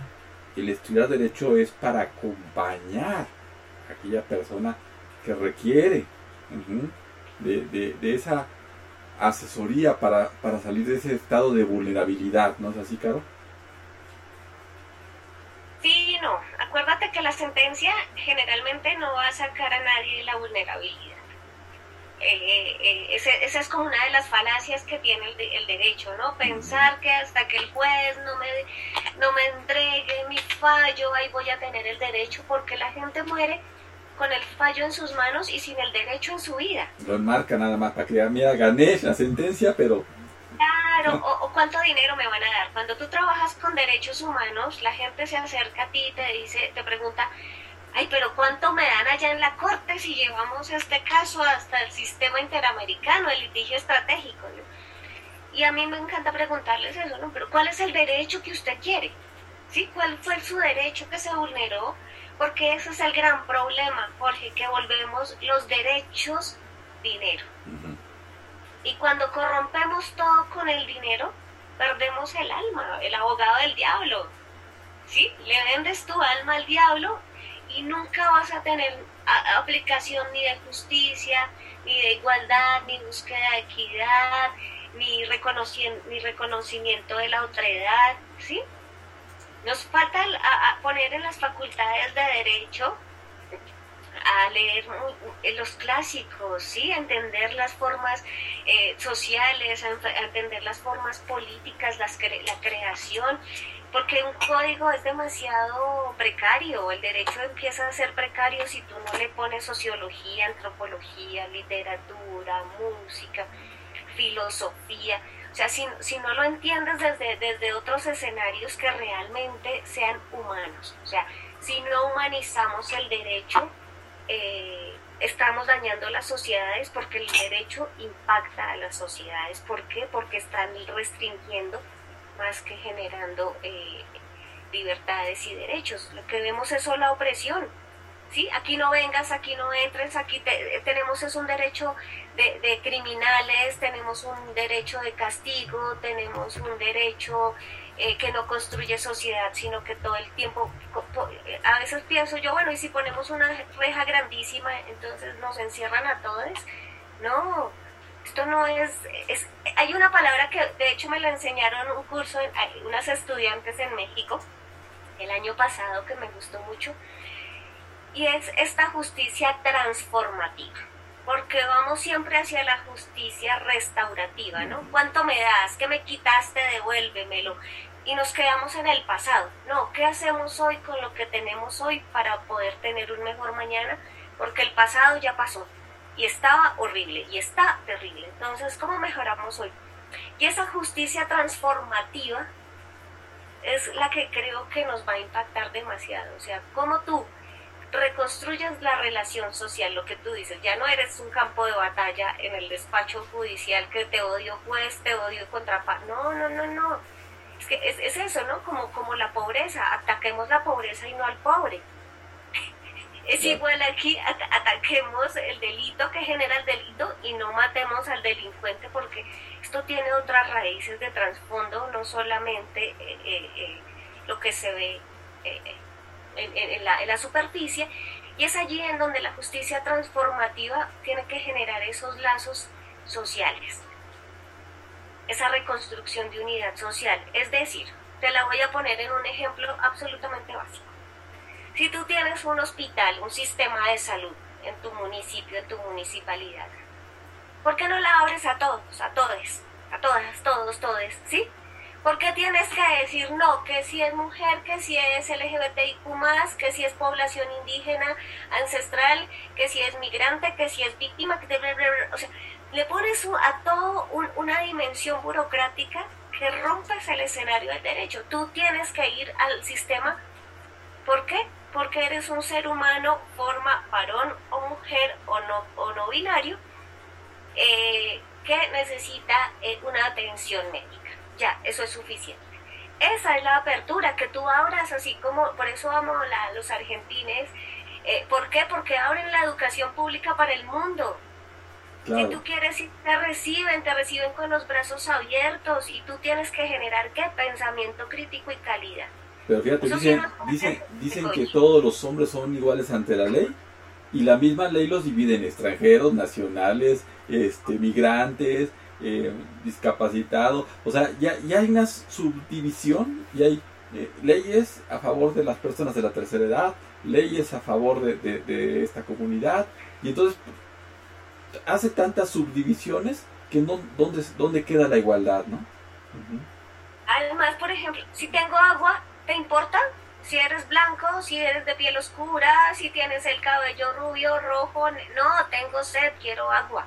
el estudiar Derecho es para acompañar a aquella persona que requiere de, esa asesoría para, para salir de ese estado de vulnerabilidad, ¿no es así, Caro? Sí, no. Acuérdate que la sentencia generalmente no va a sacar a nadie de la vulnerabilidad. Eh, eh, ese, esa es como una de las falacias que tiene el, de, el, derecho, ¿no? Pensar que hasta que el juez no me, no me entregue mi fallo, ahí voy a tener el derecho, porque la gente muere con el fallo en sus manos y sin el derecho en su vida. Lo enmarca nada más para que mira, gané la sentencia, pero Claro, o, cuánto dinero me van a dar. Cuando tú trabajas con derechos humanos, la gente se acerca a ti y te dice, te pregunta, ay, pero cuánto me dan allá en la corte si llevamos este caso hasta el sistema interamericano, el litigio estratégico. Y a mí me encanta preguntarles eso, ¿no? Pero ¿cuál es el derecho que usted quiere? ¿Sí? ¿Cuál fue su derecho que se vulneró? Porque ese es el gran problema, Jorge, que volvemos los derechos dinero. Y cuando corrompemos todo con el dinero, perdemos el alma, el abogado del diablo. ¿Sí? Le vendes tu alma al diablo y nunca vas a tener aplicación ni de justicia, ni de igualdad, ni búsqueda de equidad, ni, ni reconocimiento de la otredad. ¿Sí? Nos falta poner en las facultades de derecho a leer los clásicos, ¿sí? a entender las formas eh, sociales, a, entender las formas políticas, la creación, porque un código es demasiado precario, el derecho empieza a ser precario si tú no le pones sociología, antropología, literatura, música, filosofía, o sea, si, si no lo entiendes desde, desde otros escenarios que realmente sean humanos, o sea, si no humanizamos el derecho, eh, estamos dañando las sociedades porque el derecho impacta a las sociedades. ¿Por qué? Porque están restringiendo más que generando eh, libertades y derechos. Lo que vemos es solo la opresión. ¿Sí? Aquí no vengas, aquí no entres, aquí te, tenemos es un derecho de, de, criminales, tenemos un derecho de castigo, tenemos un derecho eh, que no construye sociedad, sino que todo el tiempo, a veces pienso yo, bueno, y si ponemos una reja grandísima, entonces nos encierran a todos. No, esto no es, es, hay una palabra que de hecho me la enseñaron en un curso unas estudiantes en México el año pasado que me gustó mucho, y es esta justicia transformativa porque vamos siempre hacia la justicia restaurativa, ¿no? ¿Cuánto me das? ¿Qué me quitaste? Devuélvemelo. Y nos quedamos en el pasado. No, ¿qué hacemos hoy con lo que tenemos hoy para poder tener un mejor mañana? Porque el pasado ya pasó y estaba horrible y está terrible. Entonces, ¿cómo mejoramos hoy? Y esa justicia transformativa es la que creo que nos va a impactar demasiado. O sea, ¿cómo tú reconstruyes la relación social, lo que tú dices, ya no eres un campo de batalla en el despacho judicial que te odio juez, te odio contra... No, no, no, no. Es que es, es eso, ¿no? Como, como la pobreza, ataquemos la pobreza y no al pobre. Es igual aquí, at ataquemos el delito que genera el delito y no matemos al delincuente porque esto tiene otras raíces de trasfondo, no solamente eh, eh, eh, lo que se ve en, en, la, en, la, superficie y es allí en donde la justicia transformativa tiene que generar esos lazos sociales, esa reconstrucción de unidad social. Es decir, te la voy a poner en un ejemplo absolutamente básico. Si tú tienes un hospital, un sistema de salud en tu municipio, en tu municipalidad, ¿por qué no la abres a todos, a todos, a todas, todos, todes, ¿sí? ¿Por qué tienes que decir no? Que si es mujer, que si es LGBTIQ, que si es población indígena ancestral, que si es migrante, que si es víctima, que o sea, le pones a todo una dimensión burocrática que rompes el escenario del derecho. Tú tienes que ir al sistema. ¿Por qué? Porque eres un ser humano, forma varón o mujer o no, o no binario, eh, que necesita eh, una atención médica ya, eso es suficiente. Esa es la apertura, que tú abras así como, por eso amo a los argentines. Eh, ¿Por qué? Porque abren la educación pública para el mundo. Si tú quieres ir, te reciben, te reciben con los brazos abiertos y tú tienes que generar qué? Pensamiento crítico y calidad. Pero fíjate, dicen, dicen, dicen que todos los hombres son iguales ante la ley y la misma ley los divide en extranjeros, nacionales, este, migrantes, eh, discapacitado, o sea, ya, ya hay una subdivisión y hay eh, leyes a favor de las personas de la tercera edad, leyes a favor de, esta comunidad, y entonces hace tantas subdivisiones que no, ¿dónde, dónde queda la igualdad, no? Además, por ejemplo, si tengo agua, ¿te importa? Si eres blanco, si eres de piel oscura, si tienes el cabello rubio, rojo, no, tengo sed, quiero agua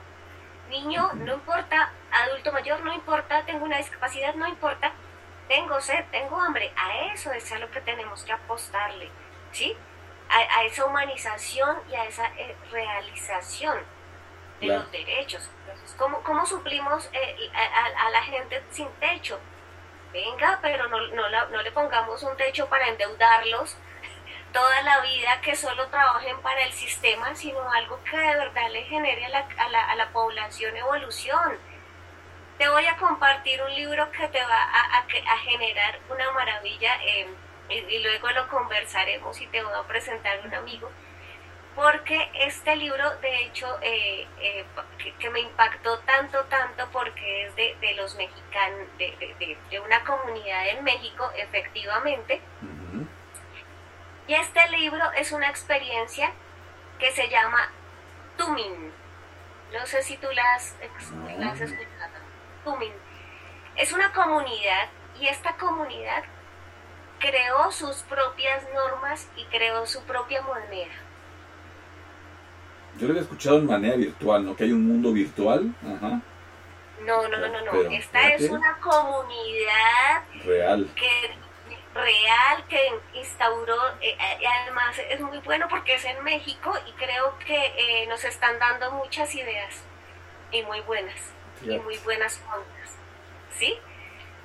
niño, no importa, adulto mayor, no importa, tengo una discapacidad, no importa, tengo sed, tengo hambre. A eso es a lo que tenemos que apostarle, ¿sí? A, esa humanización y a esa eh, realización de los derechos. Entonces, ¿cómo, cómo suplimos eh, a, la gente sin techo? Venga, pero no, no, no le pongamos un techo para endeudarlos toda la vida que solo trabajen para el sistema, sino algo que de verdad le genere a la, a la, a la población evolución. Te voy a compartir un libro que te va a, a, generar una maravilla eh, y, luego lo conversaremos y te voy a presentar un amigo, porque este libro de hecho eh, eh, que, me impactó tanto, tanto porque es de, de los mexicanos, de, de, de, una comunidad en México, efectivamente. Y este libro es una experiencia que se llama Tumin. No sé si tú la has, escuchado. Tumin. Es una comunidad y esta comunidad creó sus propias normas y creó su propia moneda. Yo lo he escuchado en manera virtual, ¿no? Que hay un mundo virtual. Ajá. No, no, no, no, no. Esta es una comunidad real que real que instauró, eh, eh, y además es muy bueno porque es en México y creo que eh, nos están dando muchas ideas y muy buenas, y muy buenas ondas, ¿sí?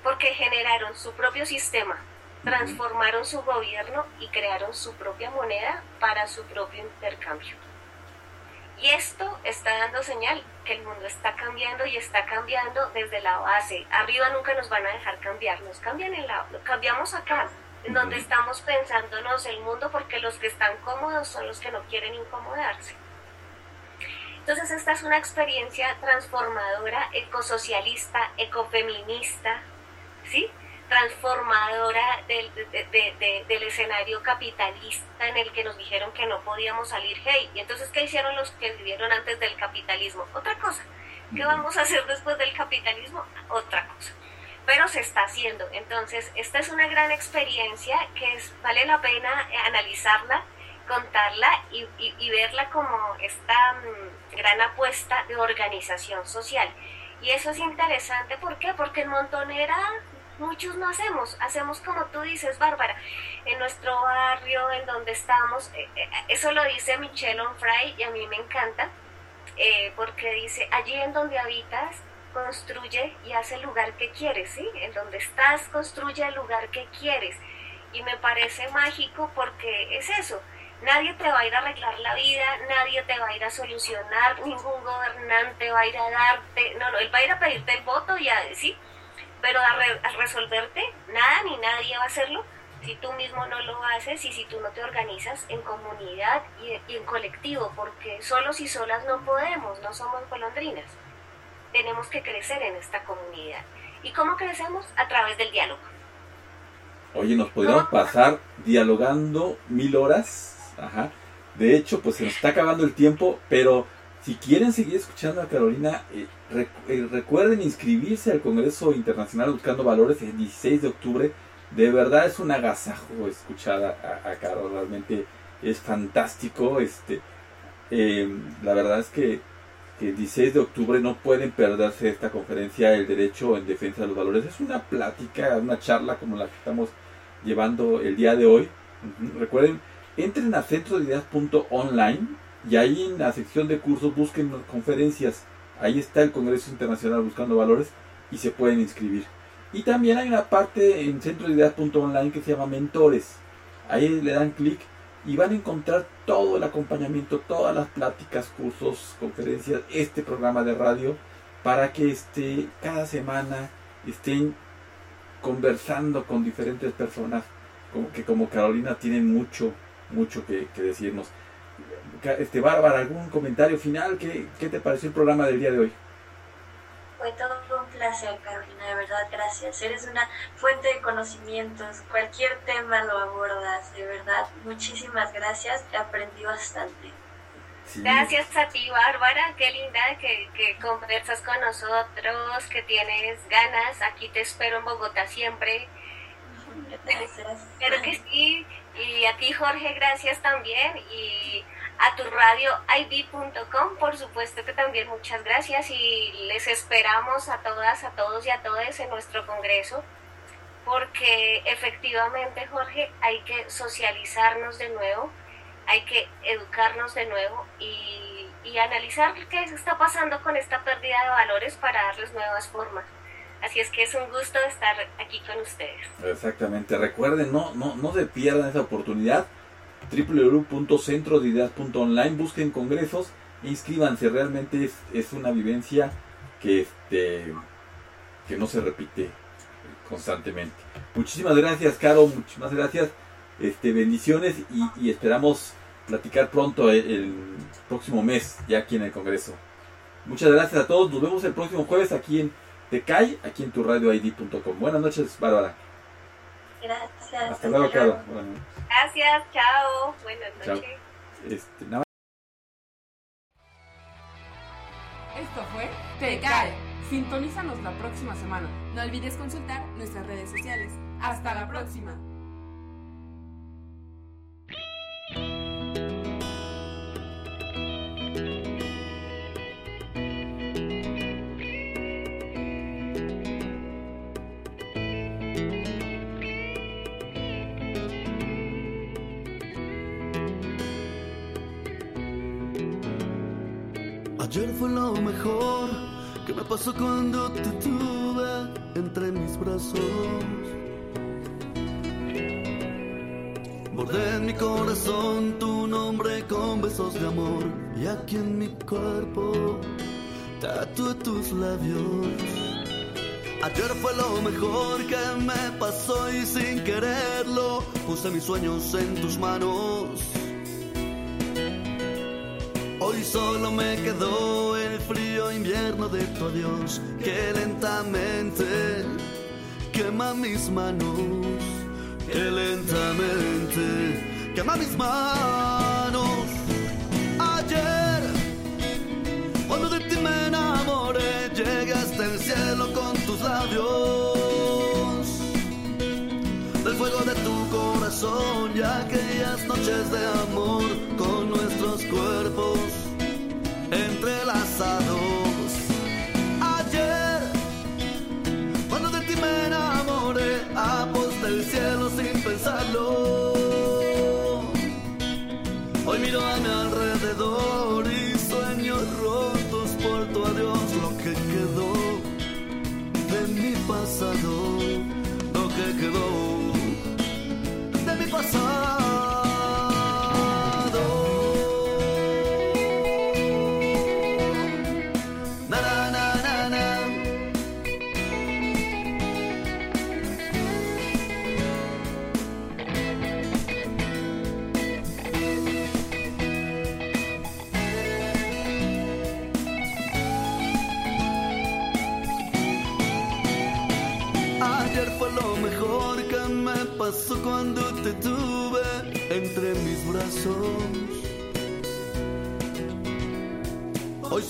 Porque generaron su propio sistema, transformaron su gobierno y crearon su propia moneda para su propio intercambio. Y esto está dando señal que el mundo está cambiando y está cambiando desde la base. Arriba nunca nos van a dejar cambiar, nos cambian en la, cambiamos acá, en donde estamos pensándonos el mundo porque los que están cómodos son los que no quieren incomodarse. Entonces esta es una experiencia transformadora, ecosocialista, ecofeminista, ¿sí? Transformadora del, del escenario capitalista en el que nos dijeron que no podíamos salir. Hey, y entonces, ¿qué hicieron los que vivieron antes del capitalismo? Otra cosa. ¿Qué vamos a hacer después del capitalismo? Otra cosa. Pero se está haciendo. Entonces, esta es una gran experiencia que es, vale la pena analizarla, contarla y, y, verla como esta mm, gran apuesta de organización social. Y eso es interesante, ¿por qué? Porque en Montonera muchos no hacemos, hacemos como tú dices, Bárbara, en nuestro barrio, en donde estamos, eh, eh, eso lo dice Michelle Onfray y a mí me encanta, eh, porque dice, allí en donde habitas, construye y hace el lugar que quieres, ¿sí? En donde estás, construye el lugar que quieres. Y me parece mágico porque es eso, nadie te va a ir a arreglar la vida, nadie te va a ir a solucionar, ningún gobernante va a ir a darte, no, no, él va a ir a pedirte el voto y a decir, pero a, resolverte, nada ni nadie va a hacerlo si tú mismo no lo haces y si tú no te organizas en comunidad y, en colectivo, porque solos y solas no podemos, no somos golondrinas. Tenemos que crecer en esta comunidad. ¿Y cómo crecemos? A través del diálogo. Oye, nos podríamos pasar dialogando mil horas. Ajá. De hecho, pues se nos está acabando el tiempo, pero Si quieren seguir escuchando a Carolina, eh, recuerden inscribirse al Congreso Internacional Buscando Valores el 16 de octubre. De verdad es un agasajo escuchar a, a, Carol, realmente es fantástico. Este, eh, la verdad es que, que el 16 de octubre no pueden perderse esta conferencia, El Derecho en Defensa de los Valores. Es una plática, una charla como la que estamos llevando el día de hoy. Recuerden, entren a centrodideas.online y ahí en la sección de cursos busquen conferencias. Ahí está el Congreso Internacional Buscando Valores y se pueden inscribir. Y también hay una parte en centrodideas.online que se llama Mentores. Ahí le dan clic y van a encontrar todo el acompañamiento, todas las pláticas, cursos, conferencias, este programa de radio para que este, cada semana estén conversando con diferentes personas como que como Carolina tienen mucho, mucho que decirnos. Este, Bárbara, ¿algún comentario final? ¿Qué, ¿Qué te pareció el programa del día de hoy? Fue todo un placer, Carolina, de verdad, gracias. Eres una fuente de conocimientos, cualquier tema lo abordas, de verdad. Muchísimas gracias, aprendí bastante. Gracias a ti, Bárbara. Qué linda que, que conversas con nosotros, que tienes ganas. Aquí te espero en Bogotá siempre. Espero que sí. Y a ti, Jorge, gracias también. Y a tu radio id.com, por supuesto que también muchas gracias. Y les esperamos a todas, a todos y a todas en nuestro congreso. Porque efectivamente, Jorge, hay que socializarnos de nuevo hay que educarnos de nuevo y, y analizar qué está pasando con esta pérdida de valores para darles nuevas formas. Así es que es un gusto estar aquí con ustedes. Exactamente, recuerden, no, no, no se pierdan esa oportunidad. www.centrodideas.online, busquen congresos e inscríbanse. Realmente es, es una vivencia que, este, que no se repite constantemente. Muchísimas gracias, Caro, muchísimas gracias. Este, bendiciones y, y esperamos platicar pronto el, el próximo mes, ya aquí en el Congreso. Muchas gracias a todos. Nos vemos el próximo jueves aquí en Tecay, aquí en tu radioid.com. Buenas noches, Bárbara. Gracias. Hasta luego, Caro. Buenas noches. Gracias, chao, buenas Chao. noches. Este, nada Esto fue Te Cae. Sintonízanos la próxima semana. No olvides consultar nuestras redes sociales. Hasta la próxima. Ayer fue lo mejor que me pasó cuando te tuve entre mis brazos. Bordé en mi corazón tu nombre con besos de amor y aquí en mi cuerpo tatué tus labios. Ayer fue lo mejor que me pasó y sin quererlo puse mis sueños en tus manos. Hoy solo me quedó el frío invierno de tu adiós. Que lentamente quema mis manos, que lentamente quema mis manos. Ayer, cuando de ti me enamoré, llegué hasta el cielo con tus labios, del fuego de tu corazón y aquellas noches de amor entrelazados.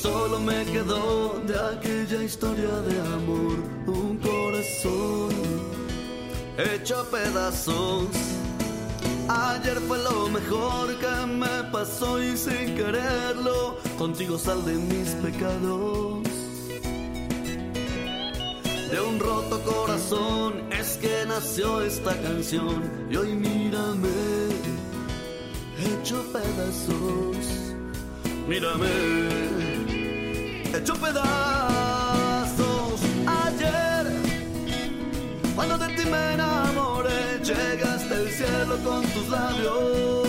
Solo me quedó de aquella historia de amor un corazón hecho pedazos. Ayer fue lo mejor que me pasó y sin quererlo, contigo sal de mis pecados. De un roto corazón es que nació esta canción y hoy mírame, hecho pedazos. Mírame, hecho pedazos. Ayer, cuando de ti me enamoré, llegaste al cielo con tus labios.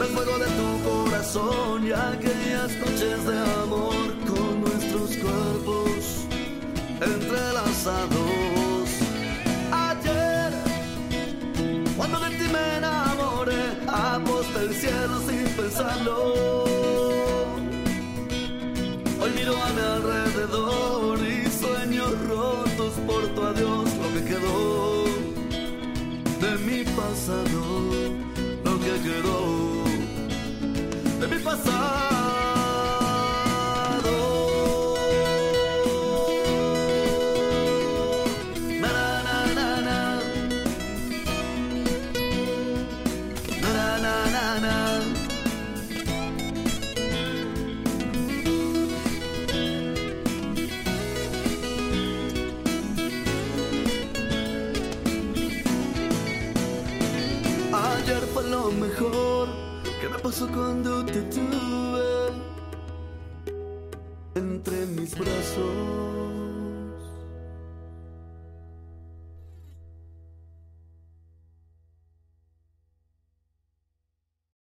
El fuego de tu corazón y aquellas noches de amor con nuestros cuerpos entrelazados. Ayer, cuando de ti me enamoré, aposté el cielo sin pensarlo. Miro a mi alrededor y sueños rotos por tu adiós, lo que quedó de mi pasado, lo que quedó de mi pasado. Cuando te tuve entre mis brazos.